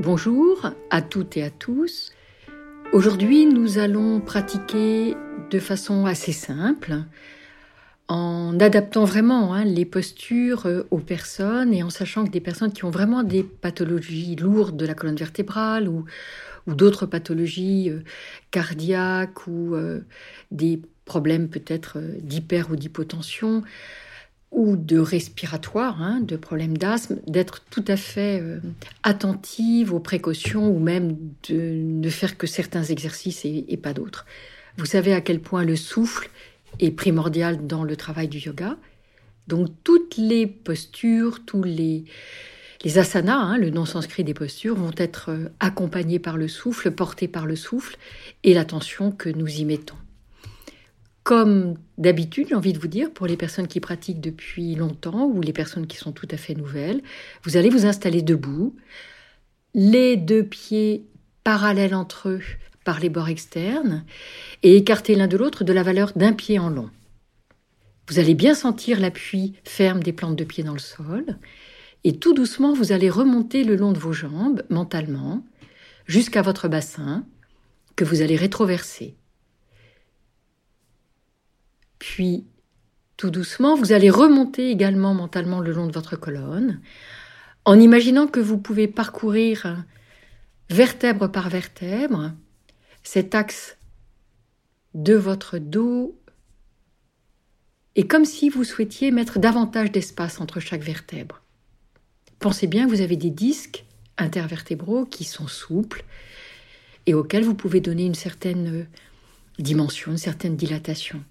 Bonjour à toutes et à tous. Aujourd'hui, nous allons pratiquer de façon assez simple, en adaptant vraiment hein, les postures euh, aux personnes et en sachant que des personnes qui ont vraiment des pathologies lourdes de la colonne vertébrale ou, d'autres pathologies euh, cardiaques ou euh, des problèmes peut-être d'hyper ou d'hypotension, ou de respiratoire, hein, de problèmes d'asthme, d'être tout à fait euh, attentive aux précautions ou même de ne faire que certains exercices et, pas d'autres. Vous savez à quel point le souffle est primordial dans le travail du yoga. Donc toutes les postures, tous les, asanas, hein, le nom sanskrit des postures, vont être euh, accompagnés par le souffle, portés par le souffle et l'attention que nous y mettons. Comme d'habitude, j'ai envie de vous dire, pour les personnes qui pratiquent depuis longtemps ou les personnes qui sont tout à fait nouvelles, vous allez vous installer debout, les deux pieds parallèles entre eux par les bords externes et écarter l'un de l'autre de la valeur d'un pied en long. Vous allez bien sentir l'appui ferme des plantes de pied dans le sol et tout doucement vous allez remonter le long de vos jambes mentalement jusqu'à votre bassin que vous allez rétroverser. Puis, tout doucement, vous allez remonter également mentalement le long de votre colonne, en imaginant que vous pouvez parcourir vertèbre par vertèbre cet axe de votre dos et comme si vous souhaitiez mettre davantage d'espace entre chaque vertèbre. Pensez bien que vous avez des disques intervertébraux qui sont souples et auxquels vous pouvez donner une certaine dimension, une certaine dilatation.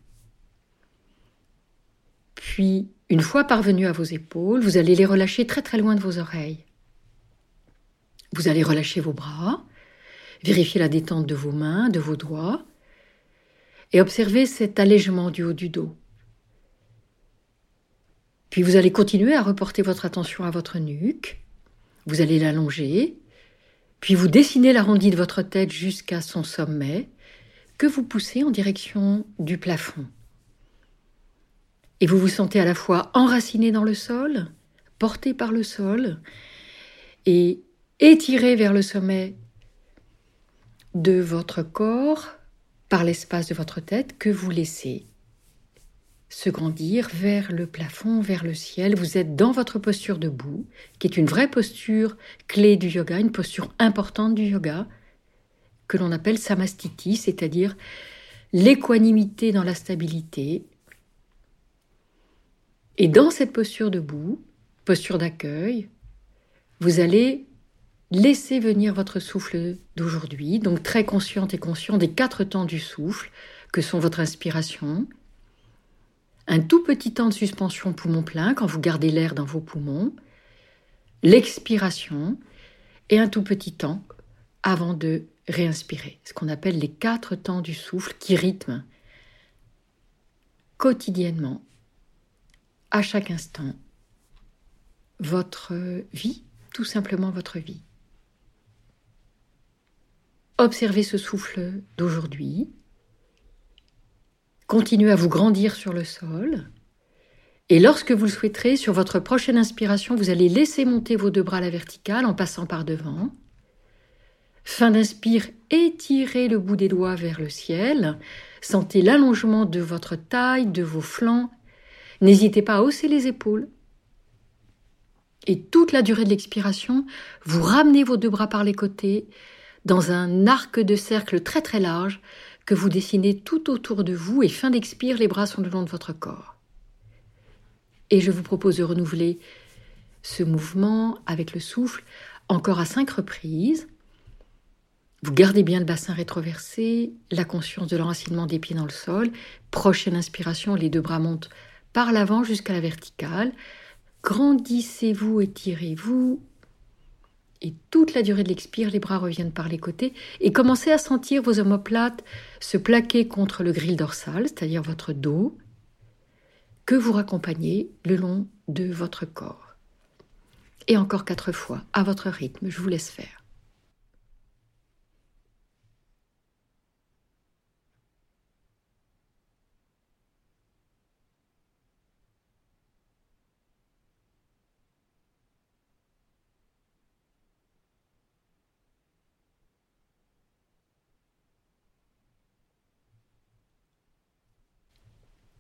Puis, une fois parvenu à vos épaules, vous allez les relâcher très très loin de vos oreilles. Vous allez relâcher vos bras, vérifier la détente de vos mains, de vos doigts, et observer cet allègement du haut du dos. Puis vous allez continuer à reporter votre attention à votre nuque, vous allez l'allonger, puis vous dessinez l'arrondi de votre tête jusqu'à son sommet, que vous poussez en direction du plafond. Et vous vous sentez à la fois enraciné dans le sol, porté par le sol, et étiré vers le sommet de votre corps par l'espace de votre tête que vous laissez se grandir vers le plafond, vers le ciel. Vous êtes dans votre posture debout, qui est une vraie posture clé du yoga, une posture importante du yoga, que l'on appelle samastiti, c'est-à-dire l'équanimité dans la stabilité, et dans cette posture debout, posture d'accueil, vous allez laisser venir votre souffle d'aujourd'hui, donc très consciente et conscient des quatre temps du souffle, que sont votre inspiration, un tout petit temps de suspension poumon plein quand vous gardez l'air dans vos poumons, l'expiration et un tout petit temps avant de réinspirer, ce qu'on appelle les quatre temps du souffle qui rythment quotidiennement chaque instant votre vie, tout simplement votre vie. Observez ce souffle d'aujourd'hui. Continuez à vous grandir sur le sol. Et lorsque vous le souhaiterez, sur votre prochaine inspiration, vous allez laisser monter vos deux bras à la verticale en passant par devant. Fin d'inspire, étirez le bout des doigts vers le ciel. Sentez l'allongement de votre taille, de vos flancs N'hésitez pas à hausser les épaules. Et toute la durée de l'expiration, vous ramenez vos deux bras par les côtés dans un arc de cercle très très large que vous dessinez tout autour de vous et fin d'expire, les bras sont le long de votre corps. Et je vous propose de renouveler ce mouvement avec le souffle encore à cinq reprises. Vous gardez bien le bassin rétroversé, la conscience de l'enracinement des pieds dans le sol. Prochaine inspiration, les deux bras montent par l'avant jusqu'à la verticale. Grandissez-vous, étirez-vous. Et toute la durée de l'expire, les bras reviennent par les côtés. Et commencez à sentir vos omoplates se plaquer contre le grille dorsal, c'est-à-dire votre dos, que vous raccompagnez le long de votre corps. Et encore quatre fois, à votre rythme, je vous laisse faire.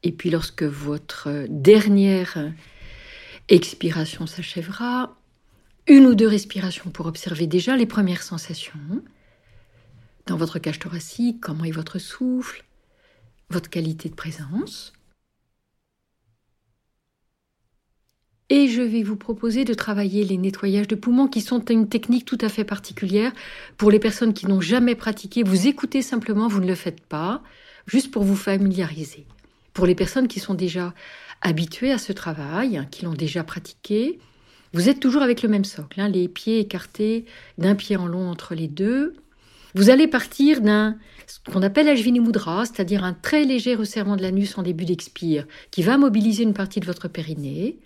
Et puis lorsque votre dernière expiration s'achèvera, une ou deux respirations pour observer déjà les premières sensations dans votre cage thoracique, comment est votre souffle, votre qualité de présence. Et je vais vous proposer de travailler les nettoyages de poumons qui sont une technique tout à fait particulière pour les personnes qui n'ont jamais pratiqué. Vous écoutez simplement, vous ne le faites pas, juste pour vous familiariser. Pour les personnes qui sont déjà habituées à ce travail, hein, qui l'ont déjà pratiqué, vous êtes toujours avec le même socle, hein, les pieds écartés d'un pied en long entre les deux. Vous allez partir d'un ce qu'on appelle Ajvini Mudra, c'est-à-dire un très léger resserrement de l'anus en début d'expire, qui va mobiliser une partie de votre périnée.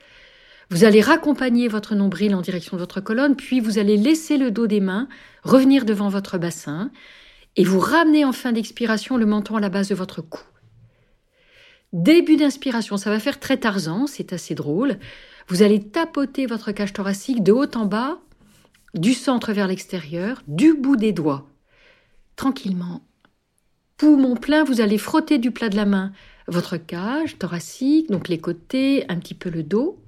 Vous allez raccompagner votre nombril en direction de votre colonne, puis vous allez laisser le dos des mains revenir devant votre bassin et vous ramener en fin d'expiration le menton à la base de votre cou. Début d'inspiration, ça va faire très Tarzan, c'est assez drôle. Vous allez tapoter votre cage thoracique de haut en bas, du centre vers l'extérieur, du bout des doigts. Tranquillement. Poumon plein, vous allez frotter du plat de la main votre cage thoracique, donc les côtés, un petit peu le dos.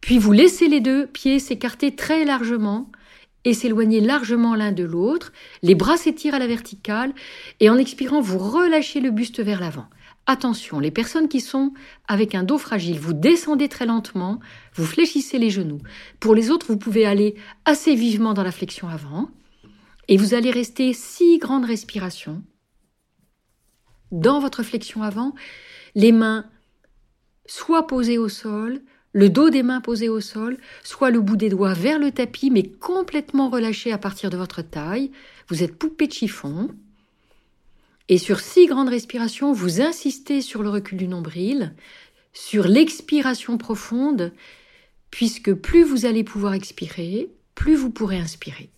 Puis vous laissez les deux pieds s'écarter très largement et s'éloigner largement l'un de l'autre. Les bras s'étirent à la verticale et en expirant, vous relâchez le buste vers l'avant. Attention, les personnes qui sont avec un dos fragile, vous descendez très lentement, vous fléchissez les genoux. Pour les autres, vous pouvez aller assez vivement dans la flexion avant et vous allez rester six grandes respirations. Dans votre flexion avant, les mains soit posées au sol, le dos des mains posé au sol, soit le bout des doigts vers le tapis, mais complètement relâché à partir de votre taille. Vous êtes poupée de chiffon. Et sur six grandes respirations, vous insistez sur le recul du nombril, sur l'expiration profonde, puisque plus vous allez pouvoir expirer, plus vous pourrez inspirer.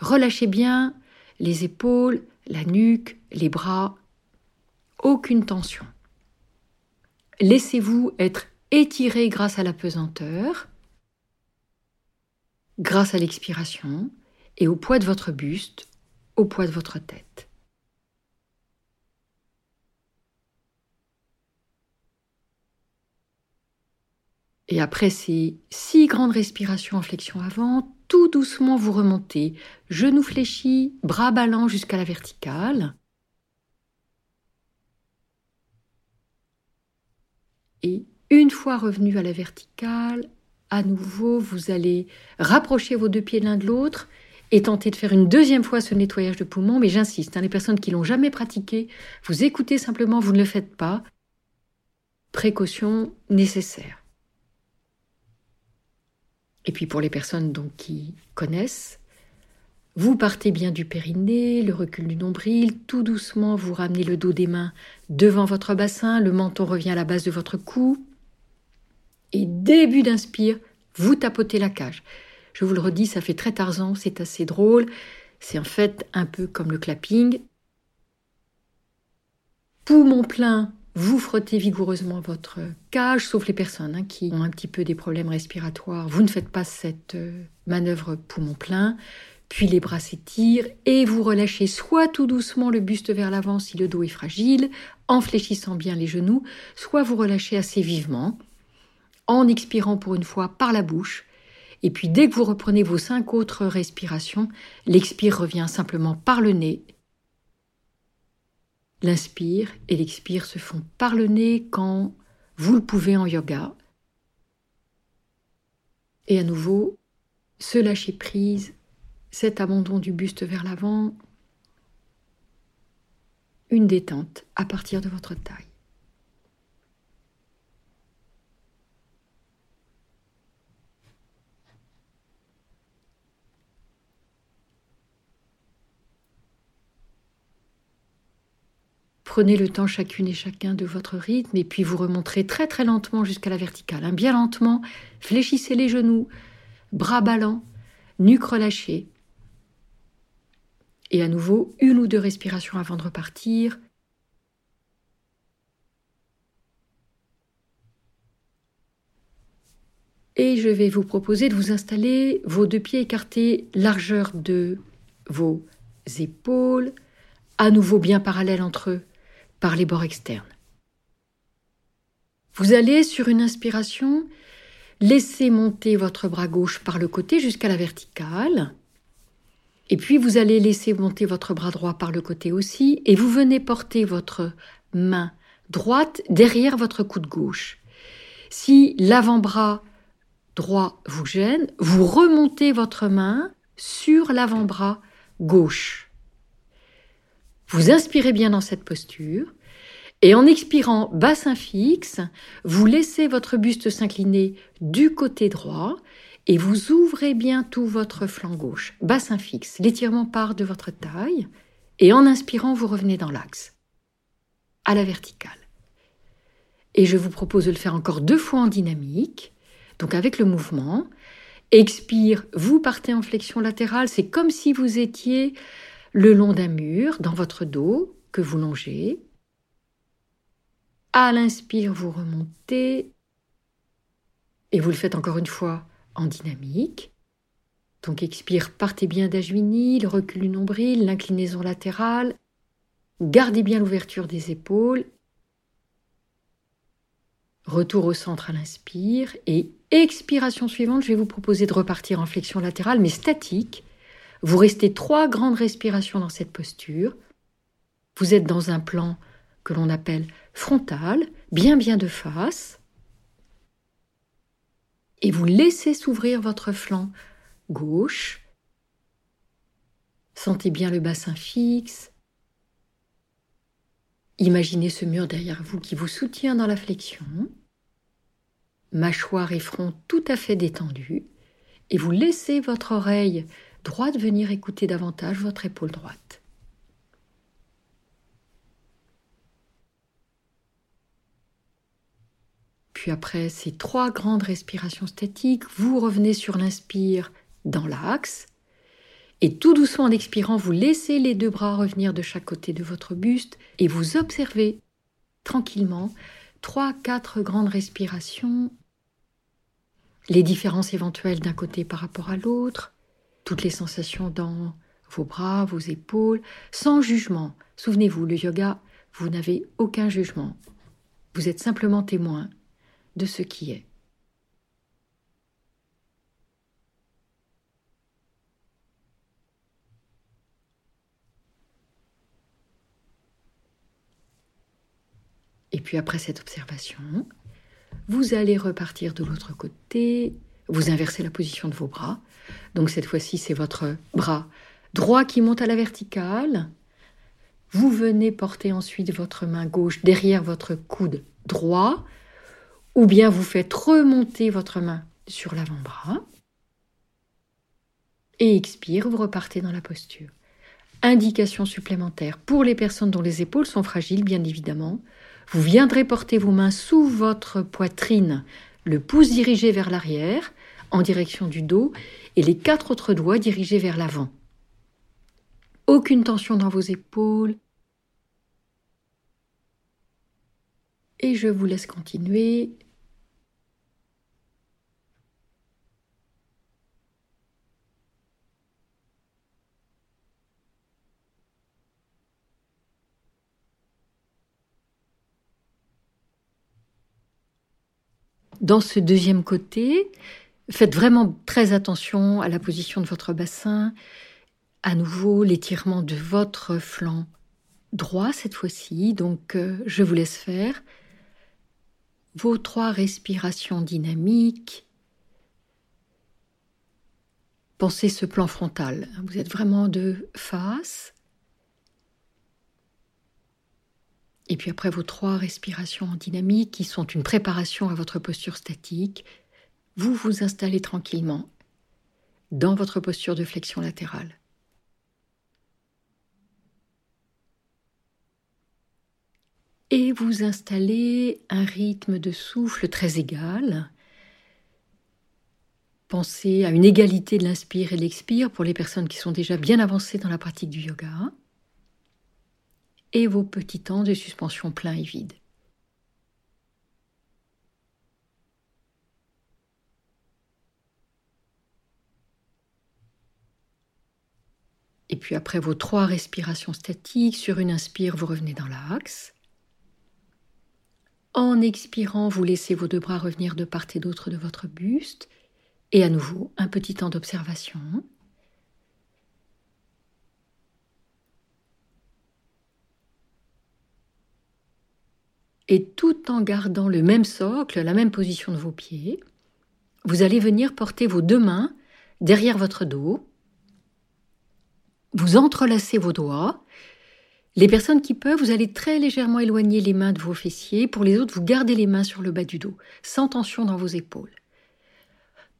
Relâchez bien les épaules, la nuque, les bras. Aucune tension. Laissez-vous être étiré grâce à la pesanteur, grâce à l'expiration et au poids de votre buste, au poids de votre tête. Et après ces six grandes respirations en flexion avant, tout doucement vous remontez, genoux fléchis, bras ballants jusqu'à la verticale. Et une fois revenu à la verticale, à nouveau, vous allez rapprocher vos deux pieds l'un de l'autre et tenter de faire une deuxième fois ce nettoyage de poumons. Mais j'insiste, hein, les personnes qui l'ont jamais pratiqué, vous écoutez simplement, vous ne le faites pas. Précaution nécessaire. Et puis pour les personnes donc qui connaissent, vous partez bien du périnée, le recul du nombril, tout doucement vous ramenez le dos des mains devant votre bassin, le menton revient à la base de votre cou, et début d'inspire, vous tapotez la cage. Je vous le redis, ça fait très Tarzan, c'est assez drôle. C'est en fait un peu comme le clapping. Poumon plein, vous frottez vigoureusement votre cage, sauf les personnes hein, qui ont un petit peu des problèmes respiratoires. Vous ne faites pas cette euh, manœuvre poumon plein. Puis les bras s'étirent et vous relâchez soit tout doucement le buste vers l'avant si le dos est fragile, en fléchissant bien les genoux, soit vous relâchez assez vivement en expirant pour une fois par la bouche. Et puis dès que vous reprenez vos cinq autres respirations, l'expire revient simplement par le nez. L'inspire et l'expire se font par le nez quand vous le pouvez en yoga. Et à nouveau, se lâcher prise, cet abandon du buste vers l'avant, une détente à partir de votre taille. Prenez le temps chacune et chacun de votre rythme et puis vous remonterez très très lentement jusqu'à la verticale. Hein. Bien lentement, fléchissez les genoux, bras ballants, nuque relâchée. Et à nouveau, une ou deux respirations avant de repartir. Et je vais vous proposer de vous installer vos deux pieds écartés, largeur de vos épaules, à nouveau bien parallèles entre eux par les bords externes. Vous allez, sur une inspiration, laisser monter votre bras gauche par le côté jusqu'à la verticale. Et puis vous allez laisser monter votre bras droit par le côté aussi. Et vous venez porter votre main droite derrière votre coude gauche. Si l'avant-bras droit vous gêne, vous remontez votre main sur l'avant-bras gauche. Vous inspirez bien dans cette posture. Et en expirant bassin fixe, vous laissez votre buste s'incliner du côté droit et vous ouvrez bien tout votre flanc gauche. Bassin fixe, l'étirement part de votre taille et en inspirant, vous revenez dans l'axe, à la verticale. Et je vous propose de le faire encore deux fois en dynamique, donc avec le mouvement. Expire, vous partez en flexion latérale, c'est comme si vous étiez le long d'un mur dans votre dos que vous longez. À l'inspire, vous remontez et vous le faites encore une fois en dynamique. Donc expire, partez bien d'Ajvini, le recul du nombril, l'inclinaison latérale. Gardez bien l'ouverture des épaules. Retour au centre à l'inspire et expiration suivante, je vais vous proposer de repartir en flexion latérale mais statique. Vous restez trois grandes respirations dans cette posture. Vous êtes dans un plan que l'on appelle frontal, bien bien de face, et vous laissez s'ouvrir votre flanc gauche. Sentez bien le bassin fixe. Imaginez ce mur derrière vous qui vous soutient dans la flexion. Mâchoire et front tout à fait détendus. Et vous laissez votre oreille droite venir écouter davantage votre épaule droite. Puis après ces trois grandes respirations statiques, vous revenez sur l'inspire dans l'axe. Et tout doucement en expirant, vous laissez les deux bras revenir de chaque côté de votre buste et vous observez tranquillement trois, quatre grandes respirations, les différences éventuelles d'un côté par rapport à l'autre, toutes les sensations dans vos bras, vos épaules, sans jugement. Souvenez-vous, le yoga, vous n'avez aucun jugement. Vous êtes simplement témoin de ce qui est. Et puis après cette observation, vous allez repartir de l'autre côté, vous inversez la position de vos bras. Donc cette fois-ci, c'est votre bras droit qui monte à la verticale. Vous venez porter ensuite votre main gauche derrière votre coude droit ou bien vous faites remonter votre main sur l'avant-bras. Et expire, vous repartez dans la posture. Indication supplémentaire pour les personnes dont les épaules sont fragiles, bien évidemment. Vous viendrez porter vos mains sous votre poitrine, le pouce dirigé vers l'arrière, en direction du dos, et les quatre autres doigts dirigés vers l'avant. Aucune tension dans vos épaules. Et je vous laisse continuer Dans ce deuxième côté, faites vraiment très attention à la position de votre bassin. À nouveau, l'étirement de votre flanc droit cette fois-ci. Donc, euh, je vous laisse faire vos trois respirations dynamiques. Pensez ce plan frontal. Vous êtes vraiment de face. Et puis après vos trois respirations en dynamique qui sont une préparation à votre posture statique, vous vous installez tranquillement dans votre posture de flexion latérale. Et vous installez un rythme de souffle très égal. Pensez à une égalité de l'inspire et de l'expire pour les personnes qui sont déjà bien avancées dans la pratique du yoga et vos petits temps de suspension plein et vide. Et puis après vos trois respirations statiques, sur une inspire, vous revenez dans l'axe. En expirant, vous laissez vos deux bras revenir de part et d'autre de votre buste. Et à nouveau, un petit temps d'observation. Et tout en gardant le même socle, la même position de vos pieds, vous allez venir porter vos deux mains derrière votre dos. Vous entrelacez vos doigts. Les personnes qui peuvent, vous allez très légèrement éloigner les mains de vos fessiers. Pour les autres, vous gardez les mains sur le bas du dos, sans tension dans vos épaules.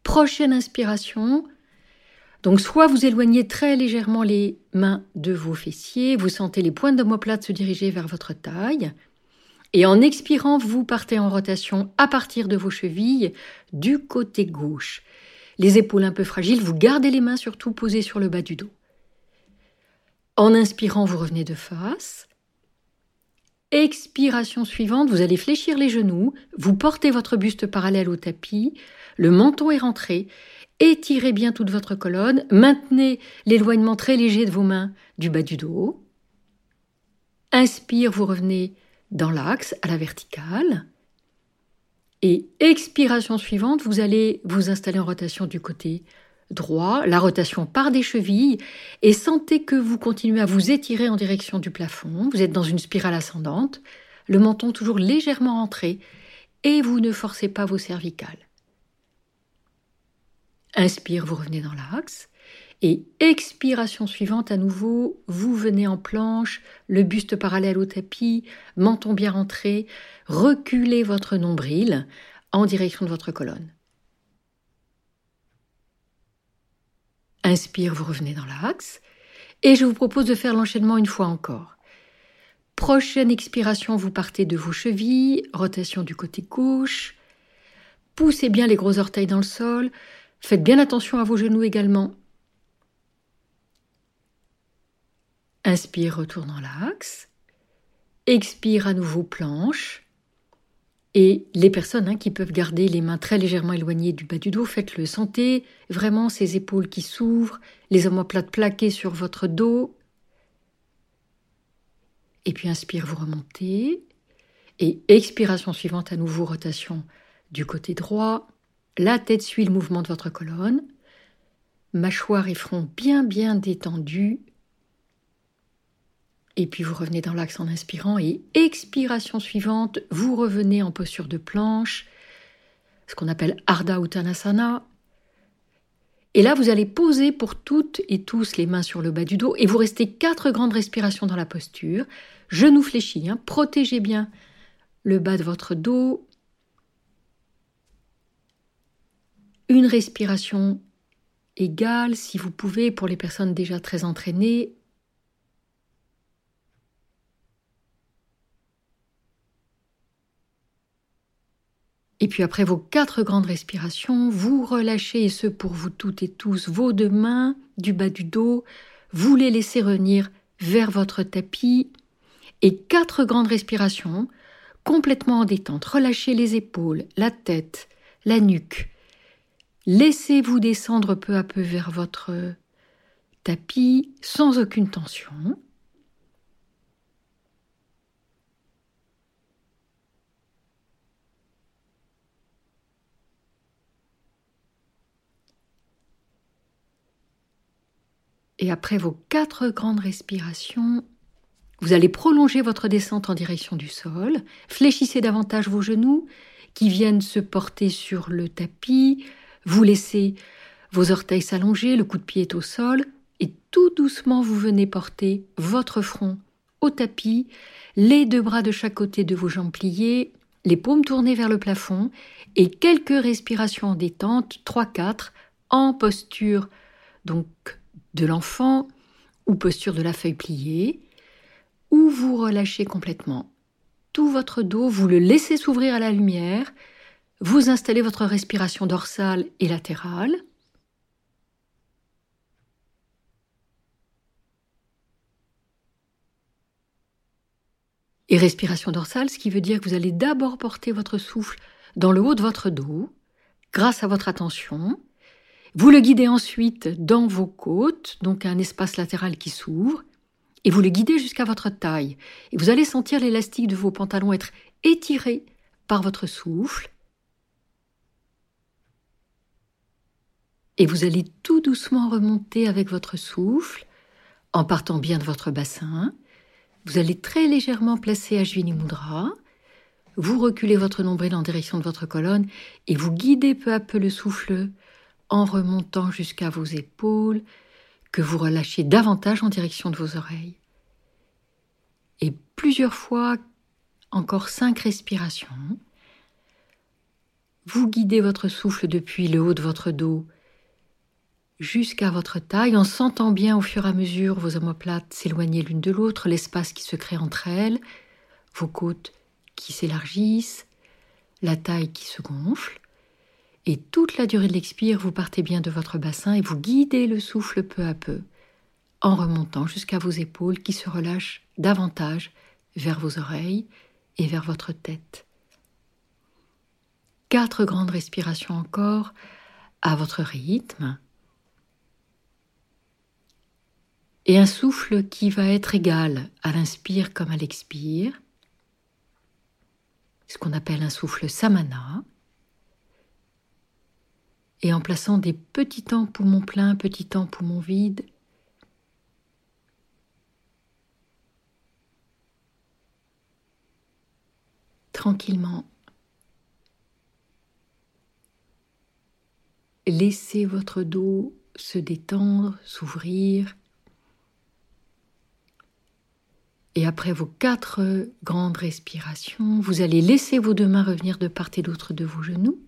Prochaine inspiration. Donc, soit vous éloignez très légèrement les mains de vos fessiers, vous sentez les pointes d'omoplate se diriger vers votre taille. Et en expirant, vous partez en rotation à partir de vos chevilles du côté gauche. Les épaules un peu fragiles, vous gardez les mains surtout posées sur le bas du dos. En inspirant, vous revenez de face. Expiration suivante, vous allez fléchir les genoux, vous portez votre buste parallèle au tapis, le menton est rentré, étirez bien toute votre colonne, maintenez l'éloignement très léger de vos mains du bas du dos. Inspire, vous revenez dans l'axe à la verticale. Et expiration suivante, vous allez vous installer en rotation du côté droit, la rotation part des chevilles, et sentez que vous continuez à vous étirer en direction du plafond. Vous êtes dans une spirale ascendante, le menton toujours légèrement rentré, et vous ne forcez pas vos cervicales. Inspire, vous revenez dans l'axe. Et expiration suivante, à nouveau, vous venez en planche, le buste parallèle au tapis, menton bien rentré, reculez votre nombril en direction de votre colonne. Inspire, vous revenez dans l'axe. Et je vous propose de faire l'enchaînement une fois encore. Prochaine expiration, vous partez de vos chevilles, rotation du côté gauche. Poussez bien les gros orteils dans le sol. Faites bien attention à vos genoux également. Inspire, retourne dans l'axe. Expire à nouveau planche. Et les personnes hein, qui peuvent garder les mains très légèrement éloignées du bas du dos, faites-le. Sentez vraiment ces épaules qui s'ouvrent, les omoplates plaquées sur votre dos. Et puis inspire, vous remontez. Et expiration suivante, à nouveau rotation du côté droit. La tête suit le mouvement de votre colonne. Mâchoire et front bien bien détendus. Et puis vous revenez dans l'axe en inspirant et expiration suivante, vous revenez en posture de planche, ce qu'on appelle Ardha Uttanasana. Et là, vous allez poser pour toutes et tous les mains sur le bas du dos et vous restez quatre grandes respirations dans la posture. Genoux fléchis, hein. protégez bien le bas de votre dos. Une respiration égale, si vous pouvez, pour les personnes déjà très entraînées, Et puis après vos quatre grandes respirations, vous relâchez, et ce pour vous toutes et tous, vos deux mains du bas du dos, vous les laissez revenir vers votre tapis, et quatre grandes respirations, complètement en détente. Relâchez les épaules, la tête, la nuque. Laissez-vous descendre peu à peu vers votre tapis sans aucune tension. Et après vos quatre grandes respirations, vous allez prolonger votre descente en direction du sol. Fléchissez davantage vos genoux qui viennent se porter sur le tapis. Vous laissez vos orteils s'allonger, le coup de pied est au sol. Et tout doucement, vous venez porter votre front au tapis, les deux bras de chaque côté de vos jambes pliées, les paumes tournées vers le plafond et quelques respirations en détente, 3-4, en posture donc de l'enfant ou posture de la feuille pliée, ou vous relâchez complètement tout votre dos, vous le laissez s'ouvrir à la lumière, vous installez votre respiration dorsale et latérale. Et respiration dorsale, ce qui veut dire que vous allez d'abord porter votre souffle dans le haut de votre dos, grâce à votre attention, vous le guidez ensuite dans vos côtes, donc un espace latéral qui s'ouvre, et vous le guidez jusqu'à votre taille. Et vous allez sentir l'élastique de vos pantalons être étiré par votre souffle. Et vous allez tout doucement remonter avec votre souffle en partant bien de votre bassin. Vous allez très légèrement placer Ajvini Mudra. Vous reculez votre nombril en direction de votre colonne et vous guidez peu à peu le souffle en remontant jusqu'à vos épaules, que vous relâchez davantage en direction de vos oreilles. Et plusieurs fois, encore cinq respirations. Vous guidez votre souffle depuis le haut de votre dos jusqu'à votre taille en sentant bien au fur et à mesure vos omoplates s'éloigner l'une de l'autre, l'espace qui se crée entre elles, vos côtes qui s'élargissent, la taille qui se gonfle. Et toute la durée de l'expire, vous partez bien de votre bassin et vous guidez le souffle peu à peu en remontant jusqu'à vos épaules qui se relâchent davantage vers vos oreilles et vers votre tête. Quatre grandes respirations encore à votre rythme. Et un souffle qui va être égal à l'inspire comme à l'expire, ce qu'on appelle un souffle samana. Et en plaçant des petits temps poumons pleins, petits temps poumons vides, tranquillement. Laissez votre dos se détendre, s'ouvrir. Et après vos quatre grandes respirations, vous allez laisser vos deux mains revenir de part et d'autre de vos genoux.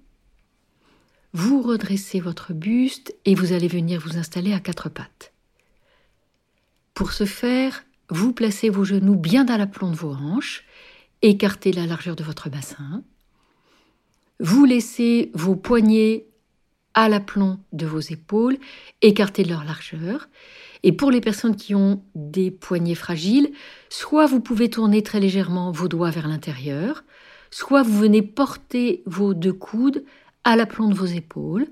Vous redressez votre buste et vous allez venir vous installer à quatre pattes. Pour ce faire, vous placez vos genoux bien dans l'aplomb de vos hanches écartez la largeur de votre bassin. Vous laissez vos poignets à l'aplomb de vos épaules, écartez leur largeur. Et pour les personnes qui ont des poignets fragiles, soit vous pouvez tourner très légèrement vos doigts vers l'intérieur, soit vous venez porter vos deux coudes à l'aplomb de vos épaules,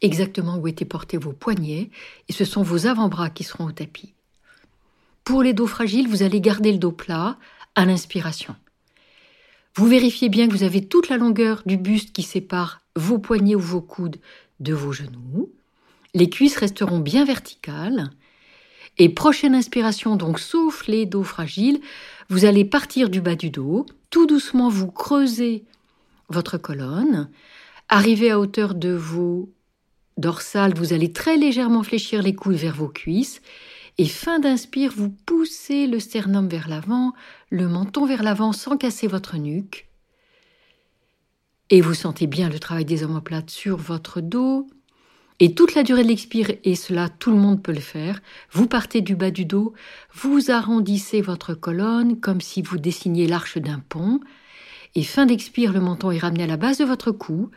exactement où étaient portés vos poignets, et ce sont vos avant-bras qui seront au tapis. Pour les dos fragiles, vous allez garder le dos plat à l'inspiration. Vous vérifiez bien que vous avez toute la longueur du buste qui sépare vos poignets ou vos coudes de vos genoux. Les cuisses resteront bien verticales. Et prochaine inspiration, donc sauf les dos fragiles, vous allez partir du bas du dos, tout doucement vous creusez votre colonne, arrivez à hauteur de vos dorsales, vous allez très légèrement fléchir les coudes vers vos cuisses et fin d'inspire, vous poussez le sternum vers l'avant, le menton vers l'avant sans casser votre nuque. Et vous sentez bien le travail des omoplates sur votre dos. Et toute la durée de l'expire, et cela tout le monde peut le faire, vous partez du bas du dos, vous arrondissez votre colonne comme si vous dessiniez l'arche d'un pont, et fin d'expire, le menton est ramené à la base de votre cou.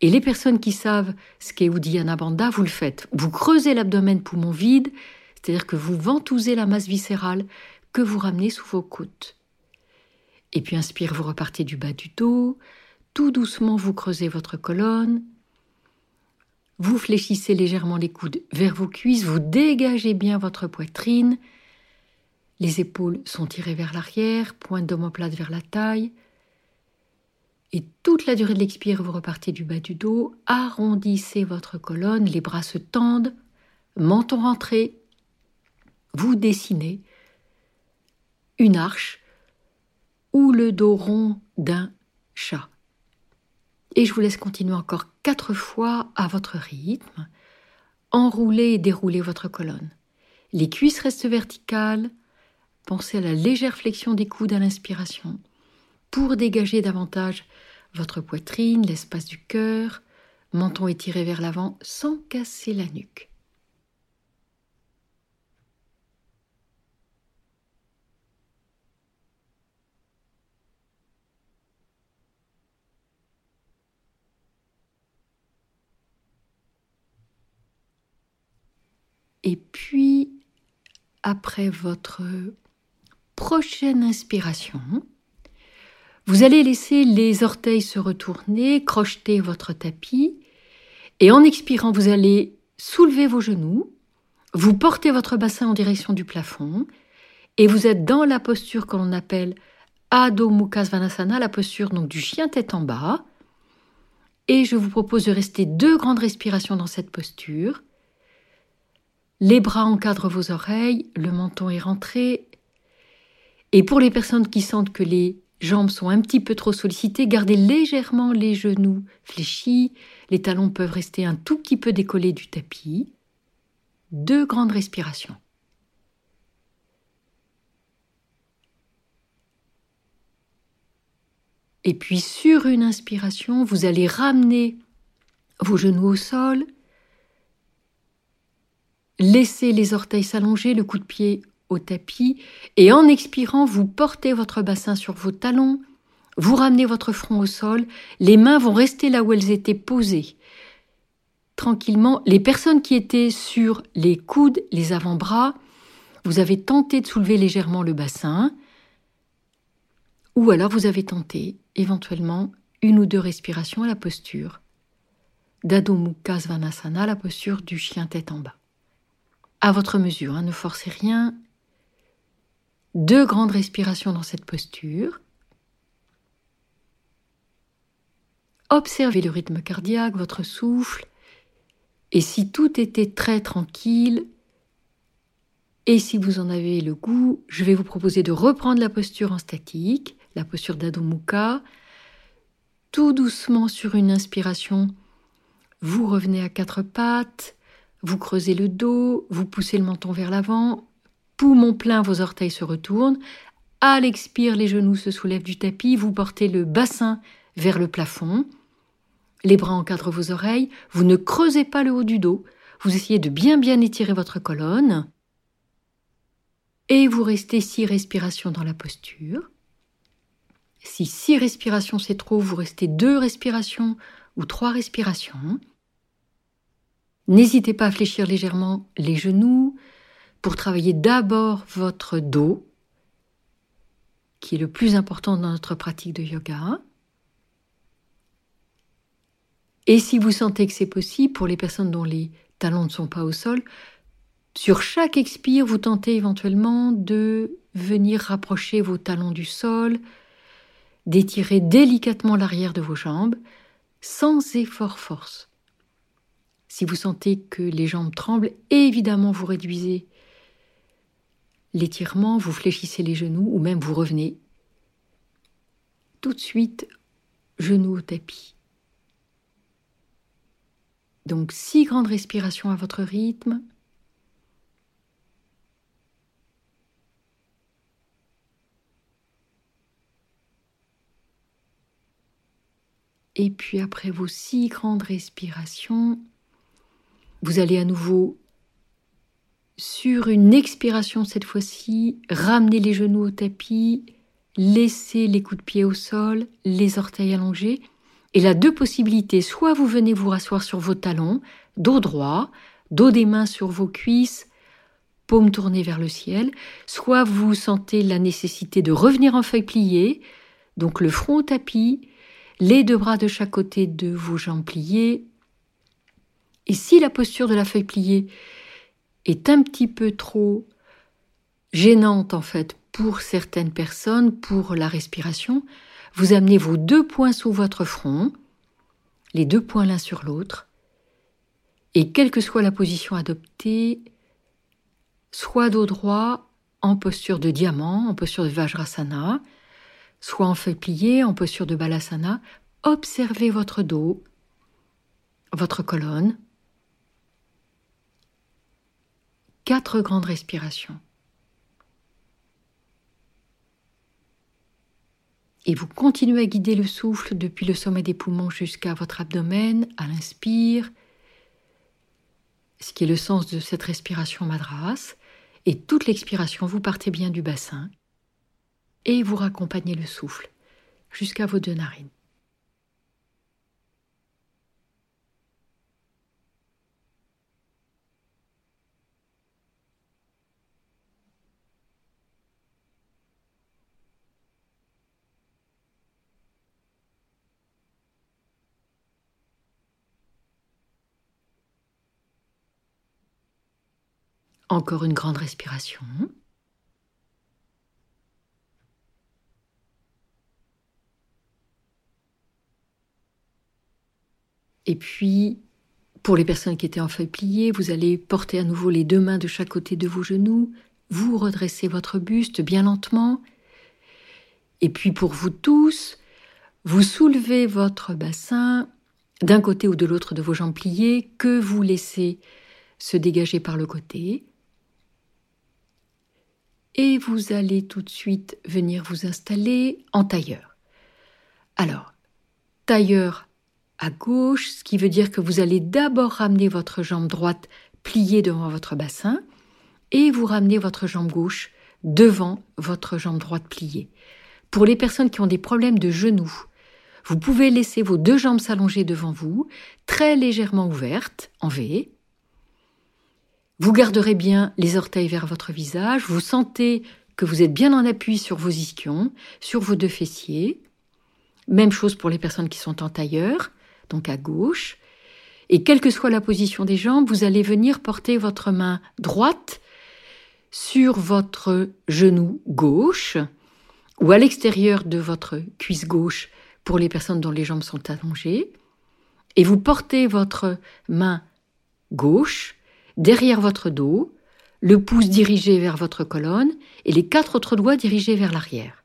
Et les personnes qui savent ce qu'est Uddiyana Bandha, vous le faites. Vous creusez l'abdomen poumon vide, c'est-à-dire que vous ventousez la masse viscérale que vous ramenez sous vos côtes. Et puis inspire, vous repartez du bas du dos, tout doucement vous creusez votre colonne, vous fléchissez légèrement les coudes vers vos cuisses, vous dégagez bien votre poitrine, les épaules sont tirées vers l'arrière, pointe d'omoplate vers la taille, et toute la durée de l'expire, vous repartez du bas du dos, arrondissez votre colonne, les bras se tendent, menton rentré, vous dessinez une arche ou le dos rond d'un chat. Et je vous laisse continuer encore quatre fois à votre rythme. Enroulez et déroulez votre colonne. Les cuisses restent verticales. Pensez à la légère flexion des coudes à l'inspiration pour dégager davantage votre poitrine, l'espace du cœur, menton étiré vers l'avant sans casser la nuque. Et puis, après votre prochaine inspiration, vous allez laisser les orteils se retourner, crocheter votre tapis, et en expirant, vous allez soulever vos genoux, vous portez votre bassin en direction du plafond, et vous êtes dans la posture que l'on appelle Adho Mukha la posture donc du chien tête en bas. Et je vous propose de rester deux grandes respirations dans cette posture. Les bras encadrent vos oreilles, le menton est rentré. Et pour les personnes qui sentent que les jambes sont un petit peu trop sollicitées, gardez légèrement les genoux fléchis. Les talons peuvent rester un tout petit peu décollés du tapis. Deux grandes respirations. Et puis sur une inspiration, vous allez ramener vos genoux au sol, laissez les orteils s'allonger, le coup de pied au tapis, et en expirant, vous portez votre bassin sur vos talons, vous ramenez votre front au sol, les mains vont rester là où elles étaient posées. Tranquillement, les personnes qui étaient sur les coudes, les avant-bras, vous avez tenté de soulever légèrement le bassin, ou alors vous avez tenté éventuellement une ou deux respirations à la posture d'Adho Mukha Svanasana, la posture du chien tête en bas. À votre mesure, hein, ne forcez rien. Deux grandes respirations dans cette posture. Observez le rythme cardiaque, votre souffle. Et si tout était très tranquille, et si vous en avez le goût, je vais vous proposer de reprendre la posture en statique la posture d'Adho Mukha. Tout doucement sur une inspiration, vous revenez à quatre pattes, vous creusez le dos, vous poussez le menton vers l'avant, poumon plein, vos orteils se retournent. À l'expire, les genoux se soulèvent du tapis, vous portez le bassin vers le plafond. Les bras encadrent vos oreilles, vous ne creusez pas le haut du dos, vous essayez de bien bien étirer votre colonne. Et vous restez six respirations dans la posture. Si six respirations c'est trop, vous restez deux respirations ou trois respirations. N'hésitez pas à fléchir légèrement les genoux pour travailler d'abord votre dos, qui est le plus important dans notre pratique de yoga. Et si vous sentez que c'est possible, pour les personnes dont les talons ne sont pas au sol, sur chaque expire, vous tentez éventuellement de venir rapprocher vos talons du sol, d'étirer délicatement l'arrière de vos jambes, sans effort force. Si vous sentez que les jambes tremblent, évidemment vous réduisez l'étirement, vous fléchissez les genoux ou même vous revenez tout de suite genoux au tapis. Donc six grandes respirations à votre rythme. Et puis après vos six grandes respirations, vous allez à nouveau, sur une expiration cette fois-ci, ramener les genoux au tapis, laisser les coups de pied au sol, les orteils allongés. Et là, deux possibilités. Soit vous venez vous rasseoir sur vos talons, dos droit, dos des mains sur vos cuisses, paume tournée vers le ciel. Soit vous sentez la nécessité de revenir en feuille pliée, donc le front au tapis, les deux bras de chaque côté de vos jambes pliées. Et si la posture de la feuille pliée est un petit peu trop gênante en fait pour certaines personnes, pour la respiration, vous amenez vos deux poings sous votre front, les deux poings l'un sur l'autre, et quelle que soit la position adoptée, soit dos droit en posture de diamant, en posture de Vajrasana, soit en feuille pliée, en posture de balasana, observez votre dos, votre colonne. Quatre grandes respirations. Et vous continuez à guider le souffle depuis le sommet des poumons jusqu'à votre abdomen à l'inspire, ce qui est le sens de cette respiration madras. Et toute l'expiration, vous partez bien du bassin et vous raccompagnez le souffle jusqu'à vos deux narines. Encore une grande respiration. Et puis, pour les personnes qui étaient en feuille pliée, vous allez porter à nouveau les deux mains de chaque côté de vos genoux, vous redressez votre buste bien lentement. Et puis pour vous tous, vous soulevez votre bassin d'un côté ou de l'autre de vos jambes pliées, que vous laissez se dégager par le côté. Et vous allez tout de suite venir vous installer en tailleur. Alors, tailleur à gauche, ce qui veut dire que vous allez d'abord ramener votre jambe droite pliée devant votre bassin et vous ramenez votre jambe gauche devant votre jambe droite pliée. Pour les personnes qui ont des problèmes de genoux, vous pouvez laisser vos deux jambes s'allonger devant vous, très légèrement ouvertes, en V. Vous garderez bien les orteils vers votre visage, vous sentez que vous êtes bien en appui sur vos ischions, sur vos deux fessiers. Même chose pour les personnes qui sont en tailleur, donc à gauche. Et quelle que soit la position des jambes, vous allez venir porter votre main droite sur votre genou gauche ou à l'extérieur de votre cuisse gauche pour les personnes dont les jambes sont allongées, et vous portez votre main gauche derrière votre dos, le pouce dirigé vers votre colonne et les quatre autres doigts dirigés vers l'arrière.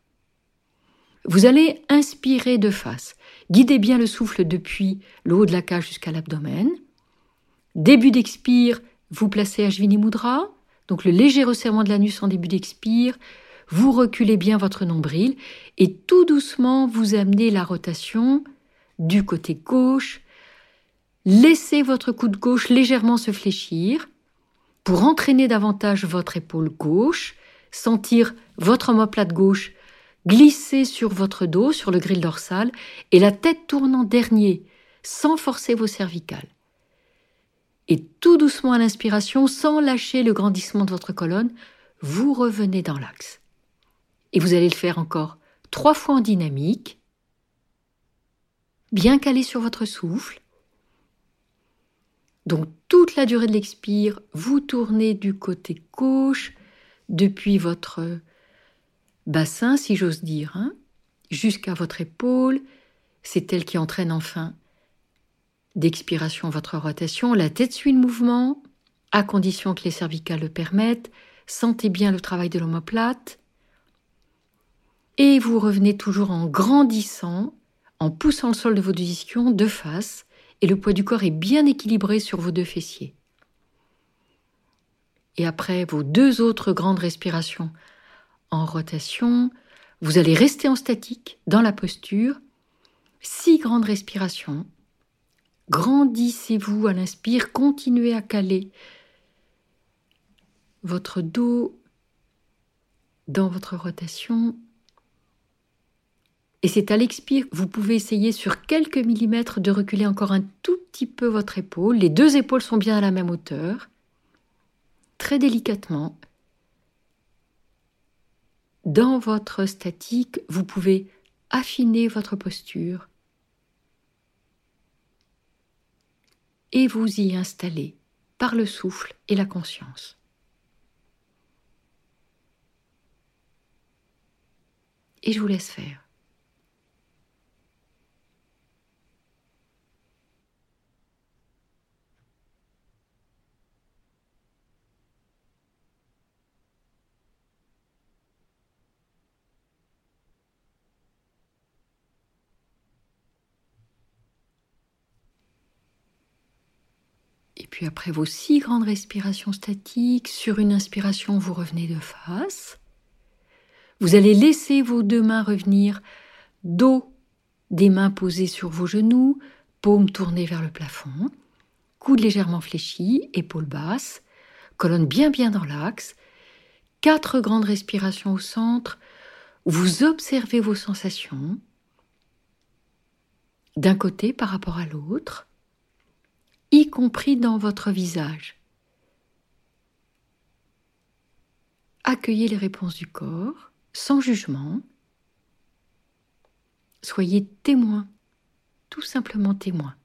Vous allez inspirer de face. Guidez bien le souffle depuis le haut de la cage jusqu'à l'abdomen. Début d'expire, vous placez Ashvini Mudra, donc le léger resserrement de l'anus en début d'expire, vous reculez bien votre nombril et tout doucement vous amenez la rotation du côté gauche. Laissez votre coude gauche légèrement se fléchir pour entraîner davantage votre épaule gauche, sentir votre omoplate gauche glisser sur votre dos, sur le grill dorsal, et la tête tourne en dernier, sans forcer vos cervicales. Et tout doucement à l'inspiration, sans lâcher le grandissement de votre colonne, vous revenez dans l'axe. Et vous allez le faire encore trois fois en dynamique, bien calé sur votre souffle. Donc toute la durée de l'expire, vous tournez du côté gauche depuis votre bassin, si j'ose dire, hein, jusqu'à votre épaule. C'est elle qui entraîne enfin d'expiration votre rotation. La tête suit le mouvement, à condition que les cervicales le permettent. Sentez bien le travail de l'omoplate et vous revenez toujours en grandissant, en poussant le sol de vos ischions de face, et le poids du corps est bien équilibré sur vos deux fessiers. Et après vos deux autres grandes respirations en rotation, vous allez rester en statique dans la posture, six grandes respirations. Grandissez-vous à l'inspire, continuez à caler votre dos dans votre rotation et c'est à l'expire vous pouvez essayer sur quelques millimètres de reculer encore un tout petit peu votre épaule. Les deux épaules sont bien à la même hauteur. Très délicatement. Dans votre statique, vous pouvez affiner votre posture et vous y installer par le souffle et la conscience. Et je vous laisse faire. Puis après vos six grandes respirations statiques, sur une inspiration, vous revenez de face. Vous allez laisser vos deux mains revenir, dos des mains posées sur vos genoux, paumes tournées vers le plafond, coude légèrement fléchi, épaules basses, colonne bien bien dans l'axe, quatre grandes respirations au centre, vous observez vos sensations d'un côté par rapport à l'autre, y compris dans votre visage. Accueillez les réponses du corps sans jugement. Soyez témoin, tout simplement témoin.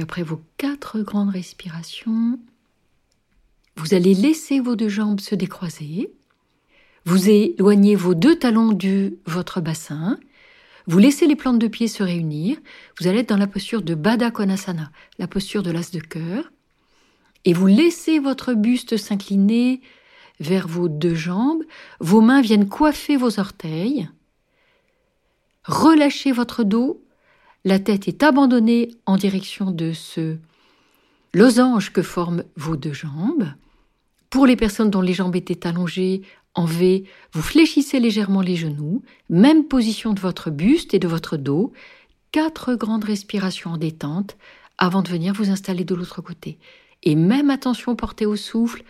Après vos quatre grandes respirations, vous allez laisser vos deux jambes se décroiser. Vous éloignez vos deux talons de votre bassin. Vous laissez les plantes de pied se réunir. Vous allez être dans la posture de Baddha Konasana, la posture de l'as de cœur. Et vous laissez votre buste s'incliner vers vos deux jambes. Vos mains viennent coiffer vos orteils. Relâchez votre dos. La tête est abandonnée en direction de ce losange que forment vos deux jambes. Pour les personnes dont les jambes étaient allongées en V, vous fléchissez légèrement les genoux, même position de votre buste et de votre dos, quatre grandes respirations en détente avant de venir vous installer de l'autre côté. Et même attention portée au souffle,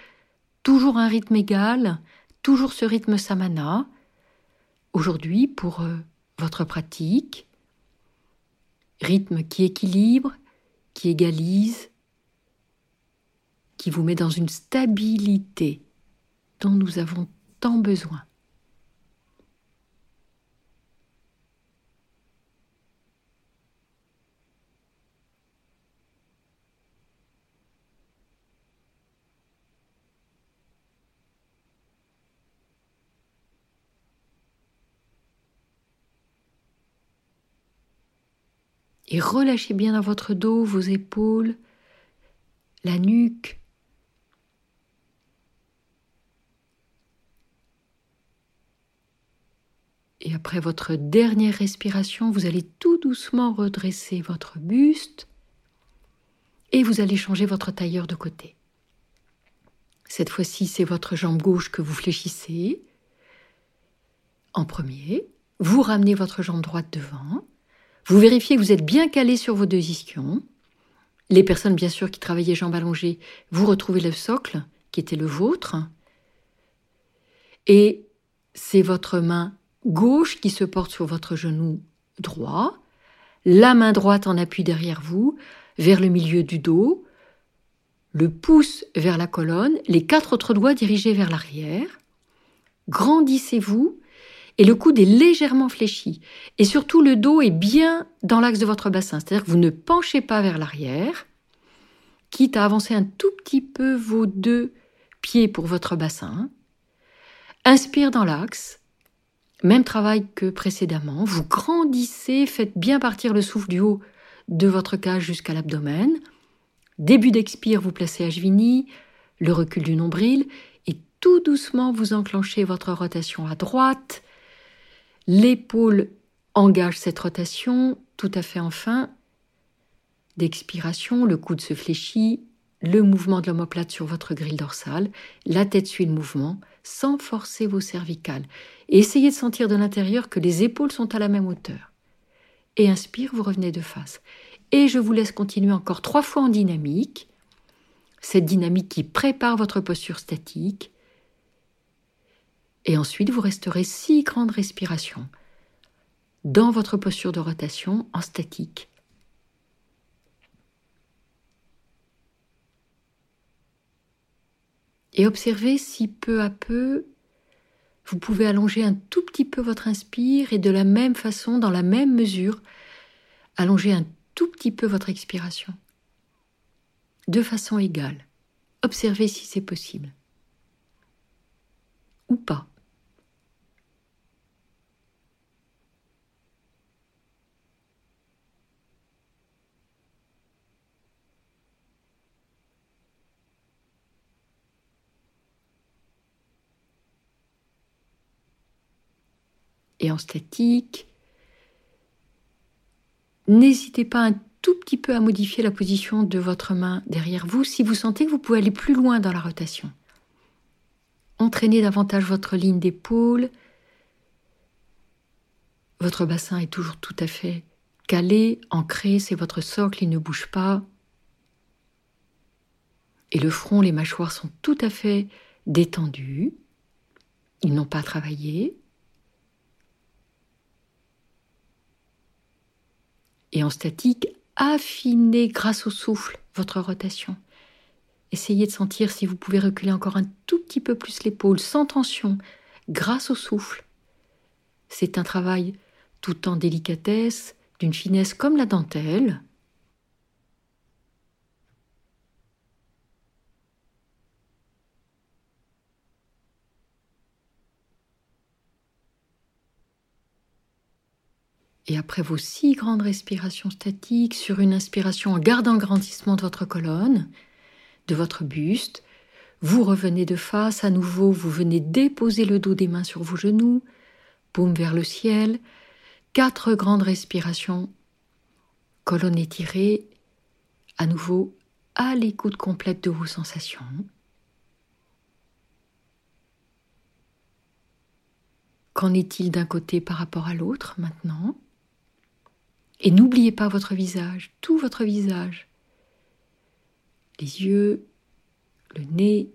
toujours un rythme égal, toujours ce rythme samana. Aujourd'hui, pour euh, votre pratique, rythme qui équilibre, qui égalise, qui vous met dans une stabilité dont nous avons tant besoin. Et relâchez bien dans votre dos vos épaules, la nuque, Et après votre dernière respiration, vous allez tout doucement redresser votre buste et vous allez changer votre tailleur de côté. Cette fois-ci, c'est votre jambe gauche que vous fléchissez en premier. Vous ramenez votre jambe droite devant. Vous vérifiez que vous êtes bien calé sur vos deux ischions. Les personnes, bien sûr, qui travaillaient jambes allongées, vous retrouvez le socle qui était le vôtre. Et c'est votre main gauche qui se porte sur votre genou droit, la main droite en appui derrière vous, vers le milieu du dos, le pouce vers la colonne, les quatre autres doigts dirigés vers l'arrière. Grandissez-vous et le coude est légèrement fléchi. Et surtout, le dos est bien dans l'axe de votre bassin, c'est-à-dire que vous ne penchez pas vers l'arrière, quitte à avancer un tout petit peu vos deux pieds pour votre bassin. Inspire dans l'axe, même travail que précédemment. Vous grandissez, faites bien partir le souffle du haut de votre cage jusqu'à l'abdomen. Début d'expire, vous placez à Jvini, le recul du nombril, et tout doucement vous enclenchez votre rotation à droite. L'épaule engage cette rotation, tout à fait enfin. D'expiration, le coude se fléchit, le mouvement de l'omoplate sur votre grille dorsale, la tête suit le mouvement, sans forcer vos cervicales. Essayez de sentir de l'intérieur que les épaules sont à la même hauteur. Et inspire, vous revenez de face. Et je vous laisse continuer encore trois fois en dynamique. Cette dynamique qui prépare votre posture statique. Et ensuite, vous resterez six grandes respirations dans votre posture de rotation en statique. Et observez si peu à peu vous pouvez allonger un tout petit peu votre inspire et de la même façon, dans la même mesure, allonger un tout petit peu votre expiration. De façon égale. Observez si c'est possible. Ou pas. et en statique. N'hésitez pas un tout petit peu à modifier la position de votre main derrière vous si vous sentez que vous pouvez aller plus loin dans la rotation. Entraînez davantage votre ligne d'épaule. Votre bassin est toujours tout à fait calé, ancré, c'est votre socle, il ne bouge pas. Et le front, les mâchoires sont tout à fait détendus. Ils n'ont pas travaillé. Et en statique, affinez grâce au souffle votre rotation. Essayez de sentir si vous pouvez reculer encore un tout petit peu plus l'épaule, sans tension, grâce au souffle. C'est un travail tout en délicatesse, d'une finesse comme la dentelle. Et après vos six grandes respirations statiques, sur une inspiration en gardant le grandissement de votre colonne, de votre buste, vous revenez de face à nouveau, vous venez déposer le dos des mains sur vos genoux, paume vers le ciel, quatre grandes respirations, colonne étirée, à nouveau à l'écoute complète de vos sensations. Qu'en est-il d'un côté par rapport à l'autre maintenant? Et n'oubliez pas votre visage, tout votre visage. Les yeux, le nez,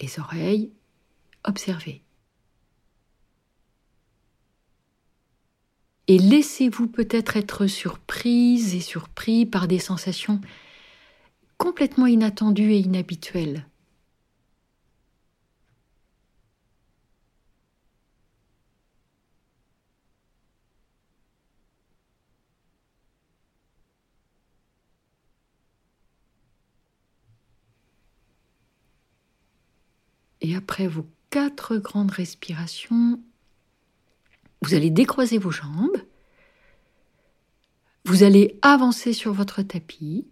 les oreilles. Observez. Et laissez-vous peut-être être surprise et surpris par des sensations complètement inattendues et inhabituelles. Et après vos quatre grandes respirations, vous allez décroiser vos jambes. Vous allez avancer sur votre tapis,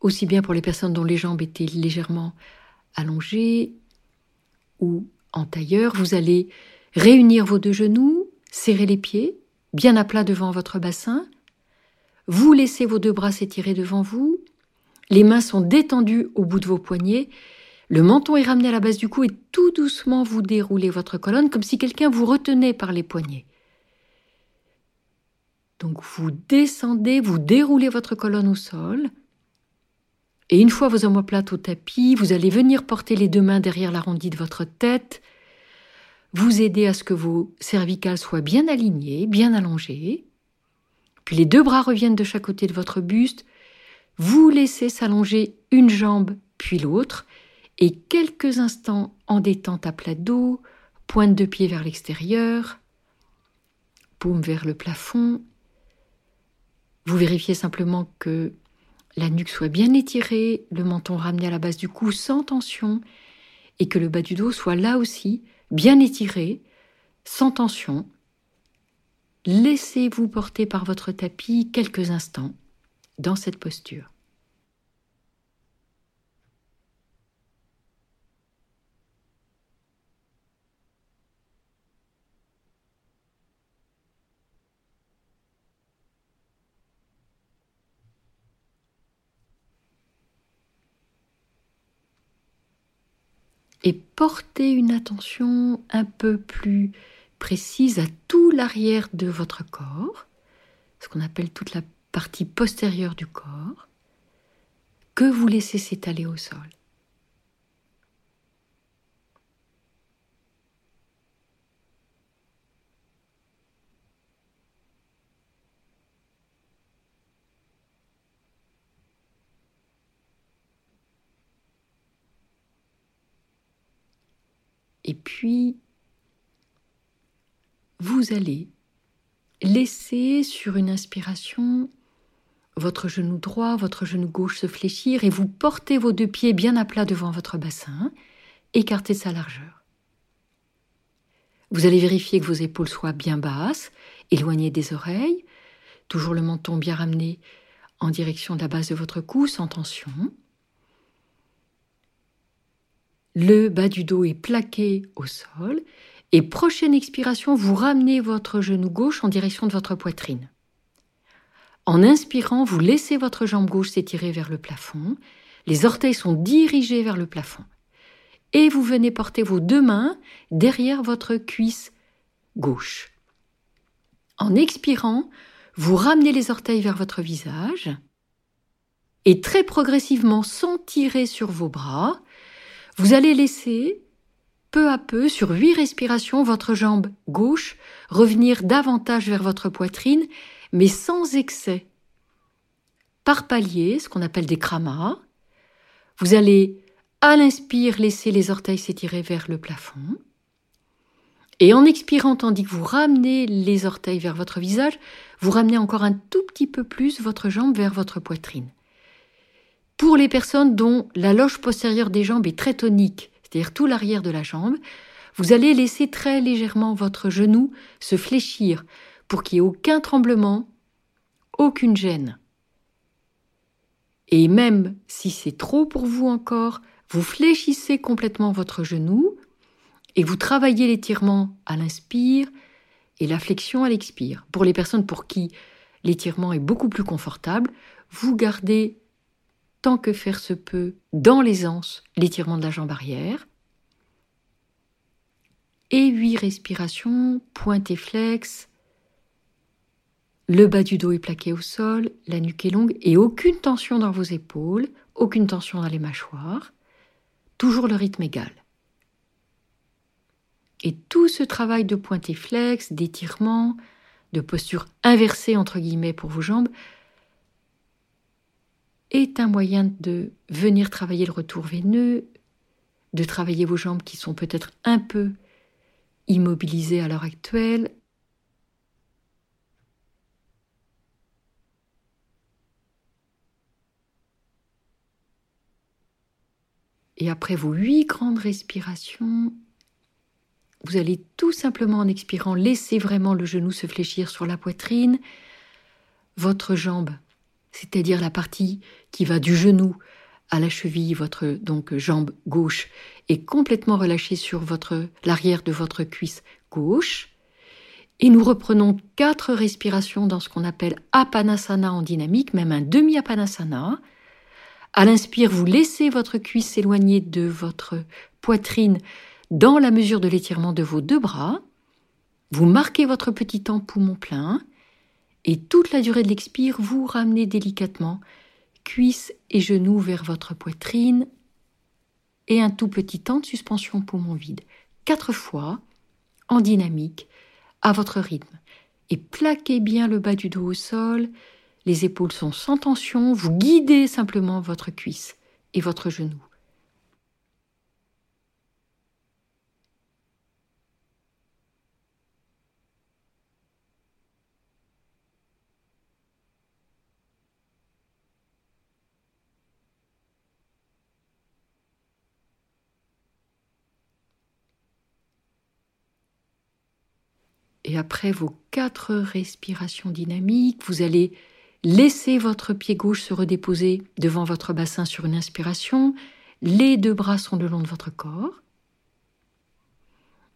aussi bien pour les personnes dont les jambes étaient légèrement allongées ou en tailleur. Vous allez réunir vos deux genoux, serrer les pieds, bien à plat devant votre bassin. Vous laissez vos deux bras s'étirer devant vous. Les mains sont détendues au bout de vos poignets le menton est ramené à la base du cou et tout doucement vous déroulez votre colonne comme si quelqu'un vous retenait par les poignets. Donc vous descendez, vous déroulez votre colonne au sol. Et une fois vos omoplates au tapis, vous allez venir porter les deux mains derrière l'arrondi de votre tête, vous aider à ce que vos cervicales soient bien alignées, bien allongées. Puis les deux bras reviennent de chaque côté de votre buste. Vous laissez s'allonger une jambe puis l'autre et quelques instants en détente à plat dos, pointe de pied vers l'extérieur, paume vers le plafond. Vous vérifiez simplement que la nuque soit bien étirée, le menton ramené à la base du cou sans tension, et que le bas du dos soit là aussi bien étiré, sans tension. Laissez-vous porter par votre tapis quelques instants dans cette posture. Et portez une attention un peu plus précise à tout l'arrière de votre corps, ce qu'on appelle toute la partie postérieure du corps, que vous laissez s'étaler au sol. Et puis, vous allez laisser sur une inspiration votre genou droit, votre genou gauche se fléchir et vous portez vos deux pieds bien à plat devant votre bassin, écartez sa largeur. Vous allez vérifier que vos épaules soient bien basses, éloignées des oreilles, toujours le menton bien ramené en direction de la base de votre cou sans tension. Le bas du dos est plaqué au sol et prochaine expiration, vous ramenez votre genou gauche en direction de votre poitrine. En inspirant, vous laissez votre jambe gauche s'étirer vers le plafond, les orteils sont dirigés vers le plafond. Et vous venez porter vos deux mains derrière votre cuisse gauche. En expirant, vous ramenez les orteils vers votre visage et très progressivement, sans tirer sur vos bras, vous allez laisser peu à peu, sur huit respirations, votre jambe gauche revenir davantage vers votre poitrine, mais sans excès. Par palier, ce qu'on appelle des kramas, vous allez, à l'inspire, laisser les orteils s'étirer vers le plafond. Et en expirant, tandis que vous ramenez les orteils vers votre visage, vous ramenez encore un tout petit peu plus votre jambe vers votre poitrine. Pour les personnes dont la loge postérieure des jambes est très tonique, c'est-à-dire tout l'arrière de la jambe, vous allez laisser très légèrement votre genou se fléchir pour qu'il n'y ait aucun tremblement, aucune gêne. Et même si c'est trop pour vous encore, vous fléchissez complètement votre genou et vous travaillez l'étirement à l'inspire et la flexion à l'expire. Pour les personnes pour qui l'étirement est beaucoup plus confortable, vous gardez tant que faire se peut dans l'aisance l'étirement de la jambe arrière. Et huit respirations, pointe et flex. Le bas du dos est plaqué au sol, la nuque est longue et aucune tension dans vos épaules, aucune tension dans les mâchoires. Toujours le rythme égal. Et tout ce travail de pointe et flex, d'étirement, de posture inversée entre guillemets pour vos jambes, est un moyen de venir travailler le retour veineux, de travailler vos jambes qui sont peut-être un peu immobilisées à l'heure actuelle. Et après vos huit grandes respirations, vous allez tout simplement en expirant laisser vraiment le genou se fléchir sur la poitrine, votre jambe, c'est-à-dire la partie qui va du genou à la cheville, votre donc jambe gauche est complètement relâchée sur votre l'arrière de votre cuisse gauche. Et nous reprenons quatre respirations dans ce qu'on appelle apanasana en dynamique, même un demi apanasana. À l'inspire, vous laissez votre cuisse s'éloigner de votre poitrine dans la mesure de l'étirement de vos deux bras, vous marquez votre petit temps poumon plein, et toute la durée de l'expire, vous ramenez délicatement cuisses et genoux vers votre poitrine, et un tout petit temps de suspension poumon vide. Quatre fois, en dynamique, à votre rythme. Et plaquez bien le bas du dos au sol, les épaules sont sans tension, vous guidez simplement votre cuisse et votre genou. Et après vos quatre respirations dynamiques, vous allez laisser votre pied gauche se redéposer devant votre bassin sur une inspiration. Les deux bras sont le long de votre corps.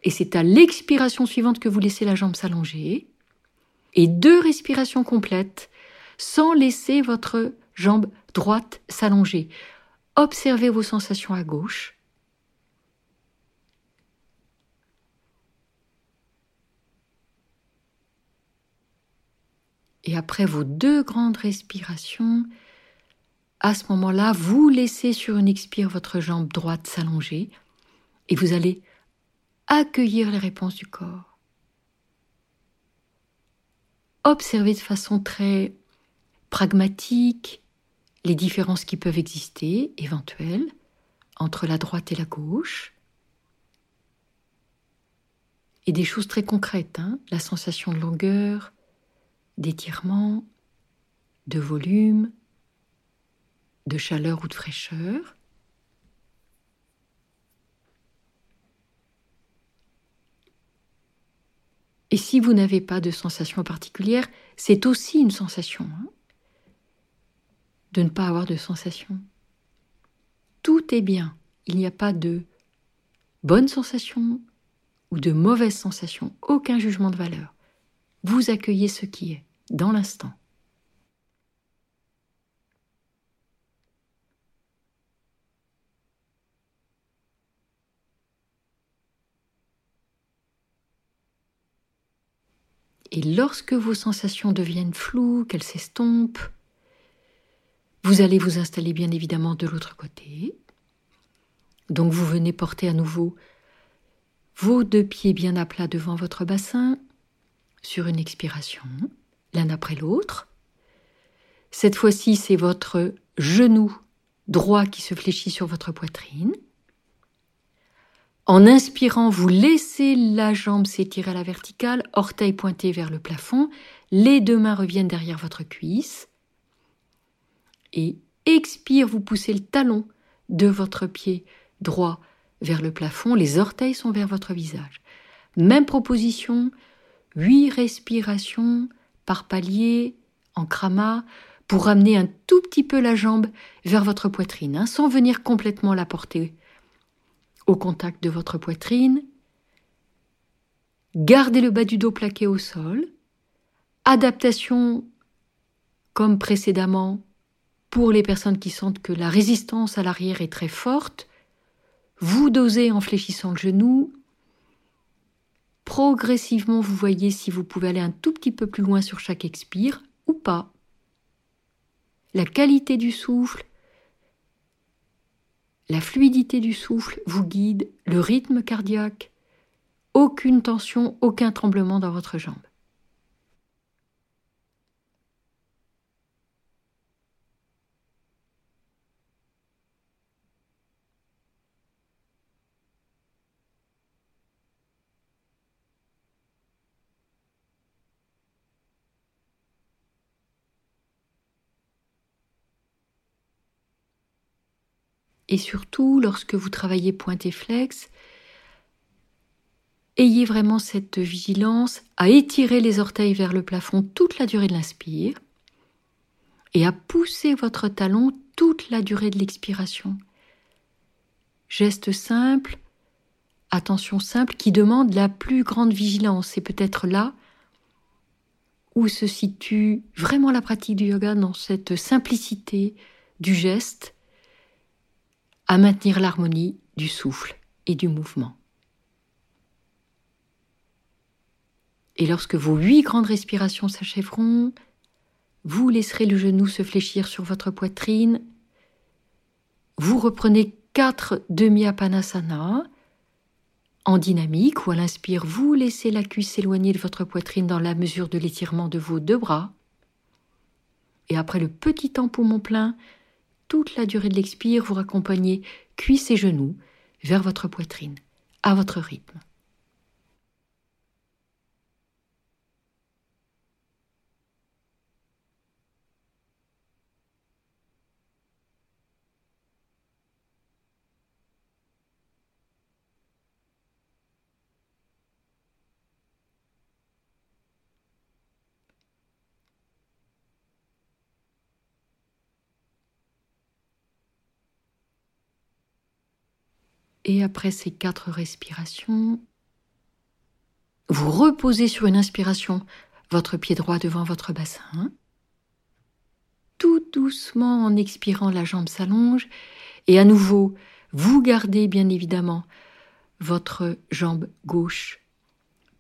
Et c'est à l'expiration suivante que vous laissez la jambe s'allonger. Et deux respirations complètes sans laisser votre jambe droite s'allonger. Observez vos sensations à gauche. Et après vos deux grandes respirations, à ce moment-là, vous laissez sur une expire votre jambe droite s'allonger et vous allez accueillir les réponses du corps. Observez de façon très pragmatique les différences qui peuvent exister, éventuelles, entre la droite et la gauche. Et des choses très concrètes, hein, la sensation de longueur, d'étirement, de volume, de chaleur ou de fraîcheur. Et si vous n'avez pas de sensation particulière, c'est aussi une sensation hein, de ne pas avoir de sensation. Tout est bien. Il n'y a pas de bonne sensation ou de mauvaise sensation, aucun jugement de valeur. Vous accueillez ce qui est, dans l'instant. Et lorsque vos sensations deviennent floues, qu'elles s'estompent, vous allez vous installer bien évidemment de l'autre côté. Donc vous venez porter à nouveau vos deux pieds bien à plat devant votre bassin, sur une expiration, l'un après l'autre. Cette fois-ci, c'est votre genou droit qui se fléchit sur votre poitrine. En inspirant, vous laissez la jambe s'étirer à la verticale, orteil pointé vers le plafond, les deux mains reviennent derrière votre cuisse. Et expire, vous poussez le talon de votre pied droit vers le plafond, les orteils sont vers votre visage. Même proposition, huit respirations par palier en krama pour ramener un tout petit peu la jambe vers votre poitrine, hein, sans venir complètement la porter au contact de votre poitrine. Gardez le bas du dos plaqué au sol. Adaptation comme précédemment pour les personnes qui sentent que la résistance à l'arrière est très forte. Vous dosez en fléchissant le genou. Progressivement, vous voyez si vous pouvez aller un tout petit peu plus loin sur chaque expire ou pas. La qualité du souffle, la fluidité du souffle vous guide, le rythme cardiaque, aucune tension, aucun tremblement dans votre jambe. Et surtout, lorsque vous travaillez pointe et flex, ayez vraiment cette vigilance à étirer les orteils vers le plafond toute la durée de l'inspire et à pousser votre talon toute la durée de l'expiration. Geste simple, attention simple qui demande la plus grande vigilance. C'est peut-être là où se situe vraiment la pratique du yoga dans cette simplicité du geste à maintenir l'harmonie du souffle et du mouvement. Et lorsque vos huit grandes respirations s'achèveront, vous laisserez le genou se fléchir sur votre poitrine. Vous reprenez quatre demi-apanasana en dynamique, où à l'inspire, vous laissez la cuisse s'éloigner de votre poitrine dans la mesure de l'étirement de vos deux bras. Et après le petit temps poumon plein, toute la durée de l'expire, vous raccompagnez cuisse et genoux vers votre poitrine, à votre rythme. Et après ces quatre respirations, vous reposez sur une inspiration votre pied droit devant votre bassin. Tout doucement en expirant, la jambe s'allonge. Et à nouveau, vous gardez bien évidemment votre jambe gauche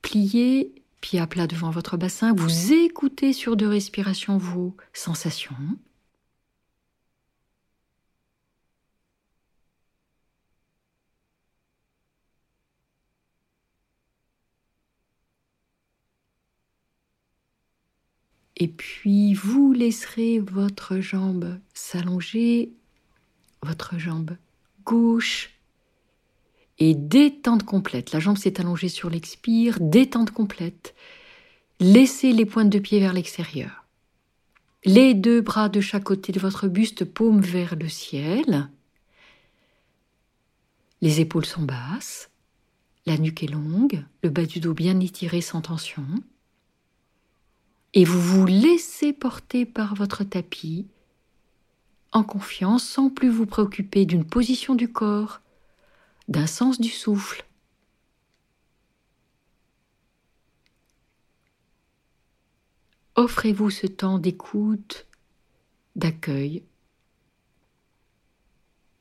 pliée, pied à plat devant votre bassin. Vous écoutez sur deux respirations vos sensations. Et puis vous laisserez votre jambe s'allonger, votre jambe gauche, et détente complète. La jambe s'est allongée sur l'expire, détente complète. Laissez les pointes de pied vers l'extérieur. Les deux bras de chaque côté de votre buste, paume vers le ciel. Les épaules sont basses, la nuque est longue, le bas du dos bien étiré sans tension et vous vous laissez porter par votre tapis en confiance sans plus vous préoccuper d'une position du corps, d'un sens du souffle. Offrez-vous ce temps d'écoute, d'accueil,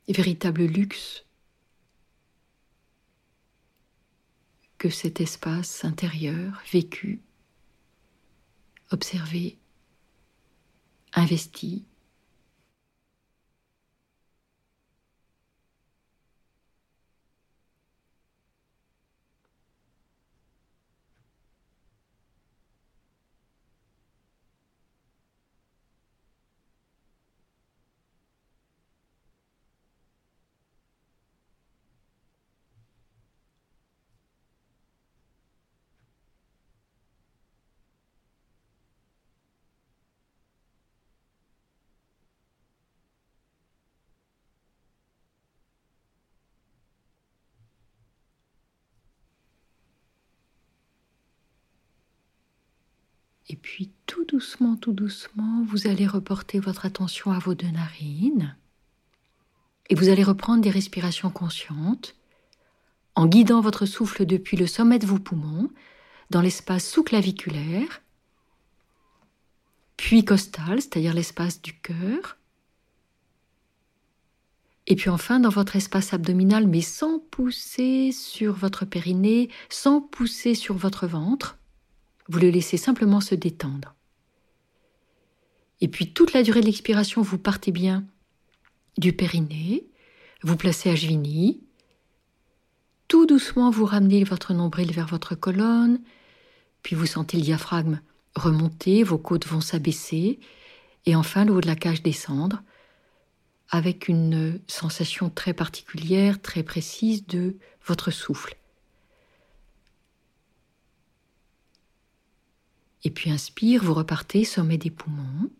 véritable luxe que cet espace intérieur vécu observé, investi. Tout doucement, tout doucement, vous allez reporter votre attention à vos deux narines. Et vous allez reprendre des respirations conscientes en guidant votre souffle depuis le sommet de vos poumons dans l'espace sous-claviculaire, puis costal, c'est-à-dire l'espace du cœur, et puis enfin dans votre espace abdominal, mais sans pousser sur votre périnée, sans pousser sur votre ventre, vous le laissez simplement se détendre. Et puis toute la durée de l'expiration, vous partez bien du périnée, vous placez à Gevini, tout doucement vous ramenez votre nombril vers votre colonne, puis vous sentez le diaphragme remonter, vos côtes vont s'abaisser, et enfin le haut de la cage descendre, avec une sensation très particulière, très précise de votre souffle. Et puis inspire, vous repartez, sommet des poumons,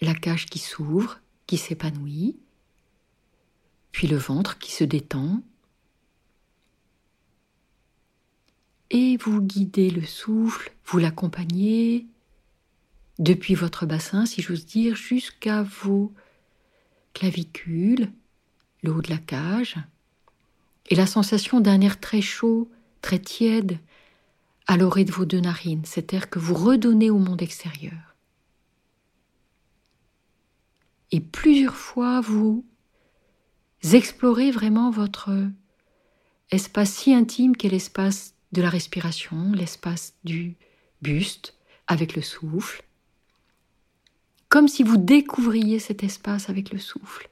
la cage qui s'ouvre, qui s'épanouit, puis le ventre qui se détend. Et vous guidez le souffle, vous l'accompagnez depuis votre bassin, si j'ose dire, jusqu'à vos clavicules, le haut de la cage, et la sensation d'un air très chaud, très tiède, à l'orée de vos deux narines, cet air que vous redonnez au monde extérieur. Et plusieurs fois, vous explorez vraiment votre espace si intime qu'est l'espace de la respiration, l'espace du buste avec le souffle, comme si vous découvriez cet espace avec le souffle,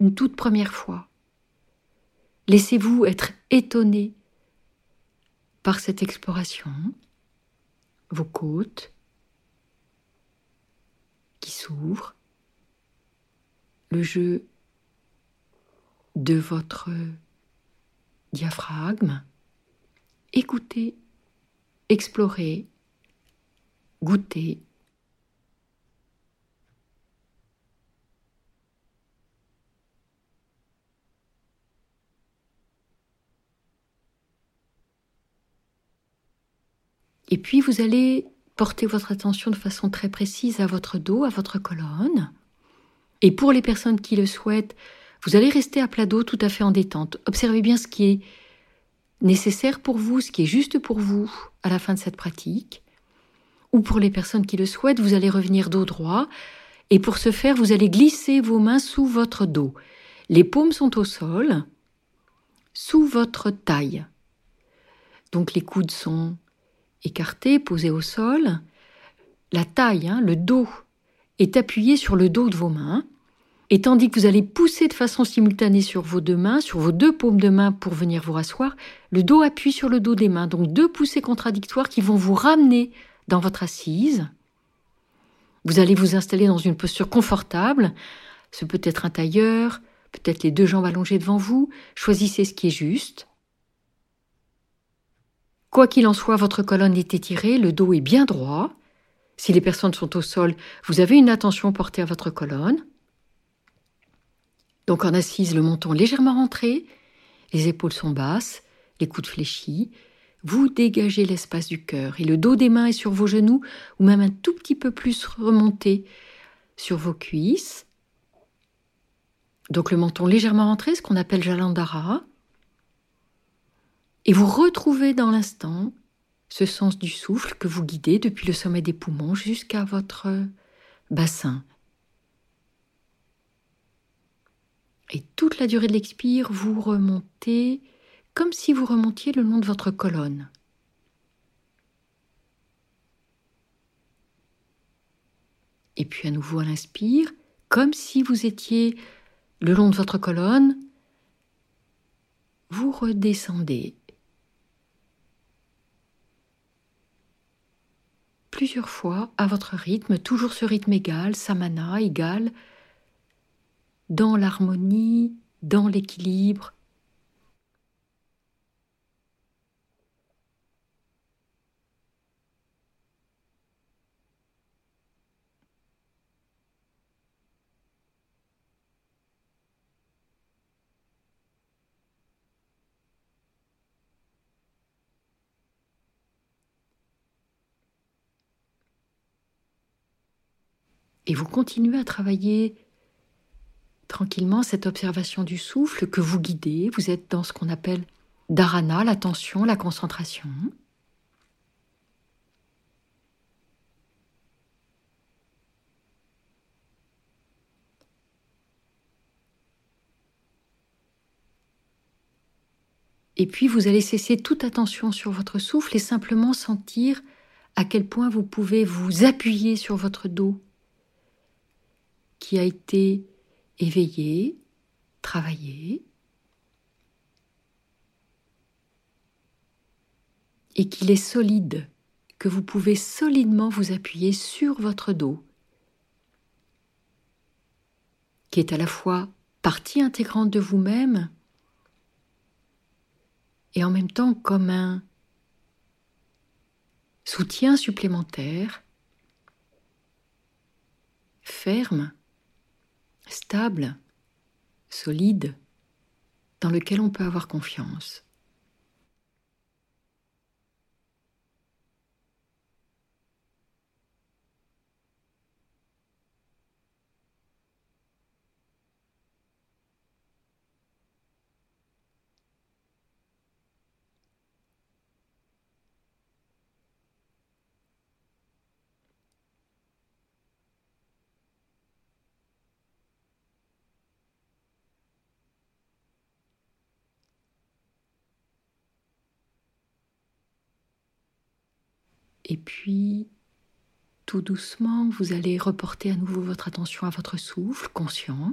une toute première fois. Laissez-vous être étonné par cette exploration, vos côtes qui s'ouvrent, le jeu de votre diaphragme, écoutez, explorez, goûtez, Et puis vous allez porter votre attention de façon très précise à votre dos, à votre colonne. Et pour les personnes qui le souhaitent, vous allez rester à plat dos tout à fait en détente. Observez bien ce qui est nécessaire pour vous, ce qui est juste pour vous à la fin de cette pratique. Ou pour les personnes qui le souhaitent, vous allez revenir dos droit. Et pour ce faire, vous allez glisser vos mains sous votre dos. Les paumes sont au sol, sous votre taille. Donc les coudes sont écarté, posé au sol. La taille, hein, le dos, est appuyé sur le dos de vos mains. Et tandis que vous allez pousser de façon simultanée sur vos deux mains, sur vos deux paumes de main pour venir vous rasseoir, le dos appuie sur le dos des mains. Donc deux poussées contradictoires qui vont vous ramener dans votre assise. Vous allez vous installer dans une posture confortable. Ce peut être un tailleur, peut-être les deux jambes allongées devant vous. Choisissez ce qui est juste. Quoi qu'il en soit, votre colonne est étirée, le dos est bien droit. Si les personnes sont au sol, vous avez une attention portée à votre colonne. Donc en assise, le menton légèrement rentré, les épaules sont basses, les coudes fléchis. Vous dégagez l'espace du cœur et le dos des mains est sur vos genoux ou même un tout petit peu plus remonté sur vos cuisses. Donc le menton légèrement rentré, ce qu'on appelle Jalandhara. Et vous retrouvez dans l'instant ce sens du souffle que vous guidez depuis le sommet des poumons jusqu'à votre bassin. Et toute la durée de l'expire, vous remontez comme si vous remontiez le long de votre colonne. Et puis à nouveau à l'inspire, comme si vous étiez le long de votre colonne, vous redescendez plusieurs fois à votre rythme, toujours ce rythme égal, samana égal, dans l'harmonie, dans l'équilibre. Et vous continuez à travailler tranquillement cette observation du souffle que vous guidez. Vous êtes dans ce qu'on appelle dharana, l'attention, la concentration. Et puis vous allez cesser toute attention sur votre souffle et simplement sentir à quel point vous pouvez vous appuyer sur votre dos qui a été éveillé, travaillé, et qu'il est solide, que vous pouvez solidement vous appuyer sur votre dos, qui est à la fois partie intégrante de vous-même et en même temps comme un soutien supplémentaire, ferme, stable, solide, dans lequel on peut avoir confiance. Et puis, tout doucement, vous allez reporter à nouveau votre attention à votre souffle conscient.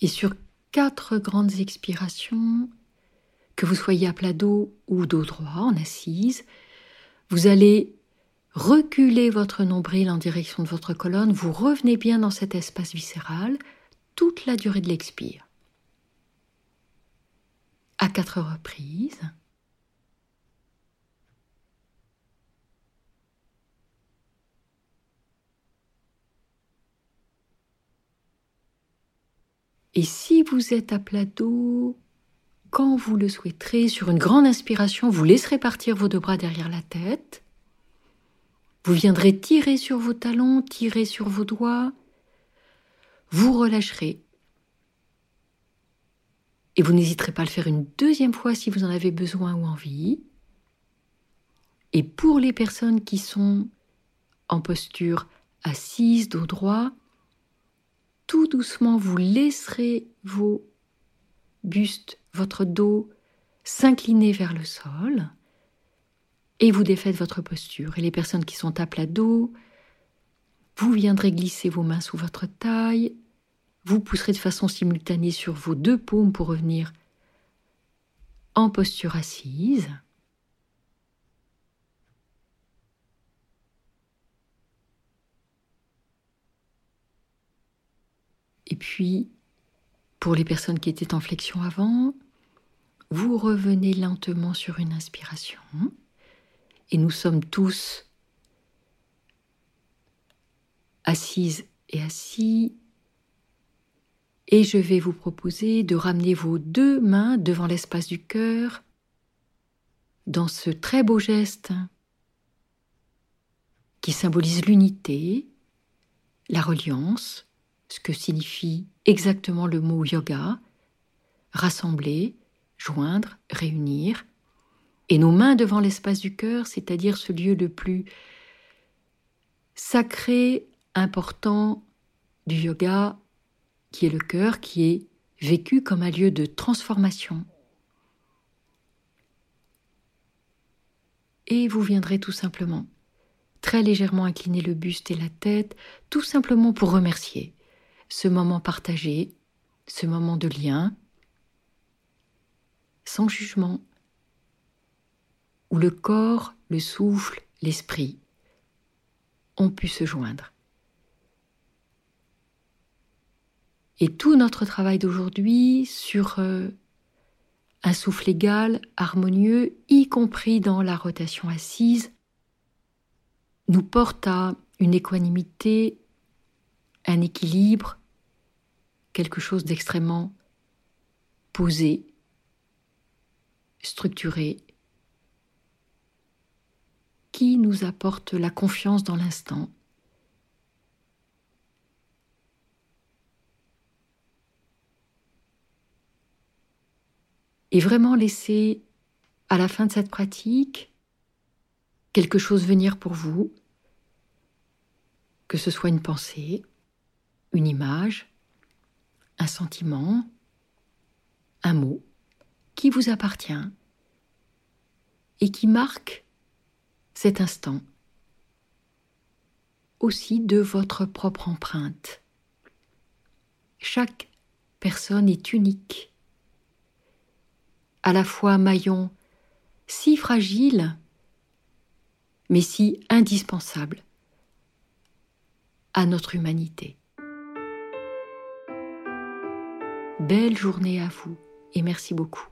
Et sur quatre grandes expirations, que vous soyez à plat dos ou dos droit, en assise, vous allez reculer votre nombril en direction de votre colonne, vous revenez bien dans cet espace viscéral toute la durée de l'expire. À quatre reprises. Et si vous êtes à plat dos, quand vous le souhaiterez, sur une grande inspiration, vous laisserez partir vos deux bras derrière la tête. Vous viendrez tirer sur vos talons, tirer sur vos doigts. Vous relâcherez. Et vous n'hésiterez pas à le faire une deuxième fois si vous en avez besoin ou envie. Et pour les personnes qui sont en posture assise, dos droit, tout doucement, vous laisserez vos bustes, votre dos s'incliner vers le sol et vous défaites votre posture. Et les personnes qui sont à plat dos, vous viendrez glisser vos mains sous votre taille, vous pousserez de façon simultanée sur vos deux paumes pour revenir en posture assise. Et puis, pour les personnes qui étaient en flexion avant, vous revenez lentement sur une inspiration. Et nous sommes tous assises et assis. Et je vais vous proposer de ramener vos deux mains devant l'espace du cœur dans ce très beau geste qui symbolise l'unité, la reliance, ce que signifie exactement le mot yoga, rassembler, joindre, réunir, et nos mains devant l'espace du cœur, c'est-à-dire ce lieu le plus sacré, important du yoga, qui est le cœur, qui est vécu comme un lieu de transformation. Et vous viendrez tout simplement, très légèrement incliner le buste et la tête, tout simplement pour remercier ce moment partagé, ce moment de lien, sans jugement, où le corps, le souffle, l'esprit ont pu se joindre. Et tout notre travail d'aujourd'hui sur euh, un souffle égal, harmonieux, y compris dans la rotation assise, nous porte à une équanimité, un équilibre, quelque chose d'extrêmement posé, structuré, qui nous apporte la confiance dans l'instant. Et vraiment laisser à la fin de cette pratique quelque chose venir pour vous, que ce soit une pensée, une image, un sentiment, un mot qui vous appartient et qui marque cet instant aussi de votre propre empreinte. Chaque personne est unique, à la fois maillon si fragile, mais si indispensable à notre humanité. Belle journée à vous et merci beaucoup.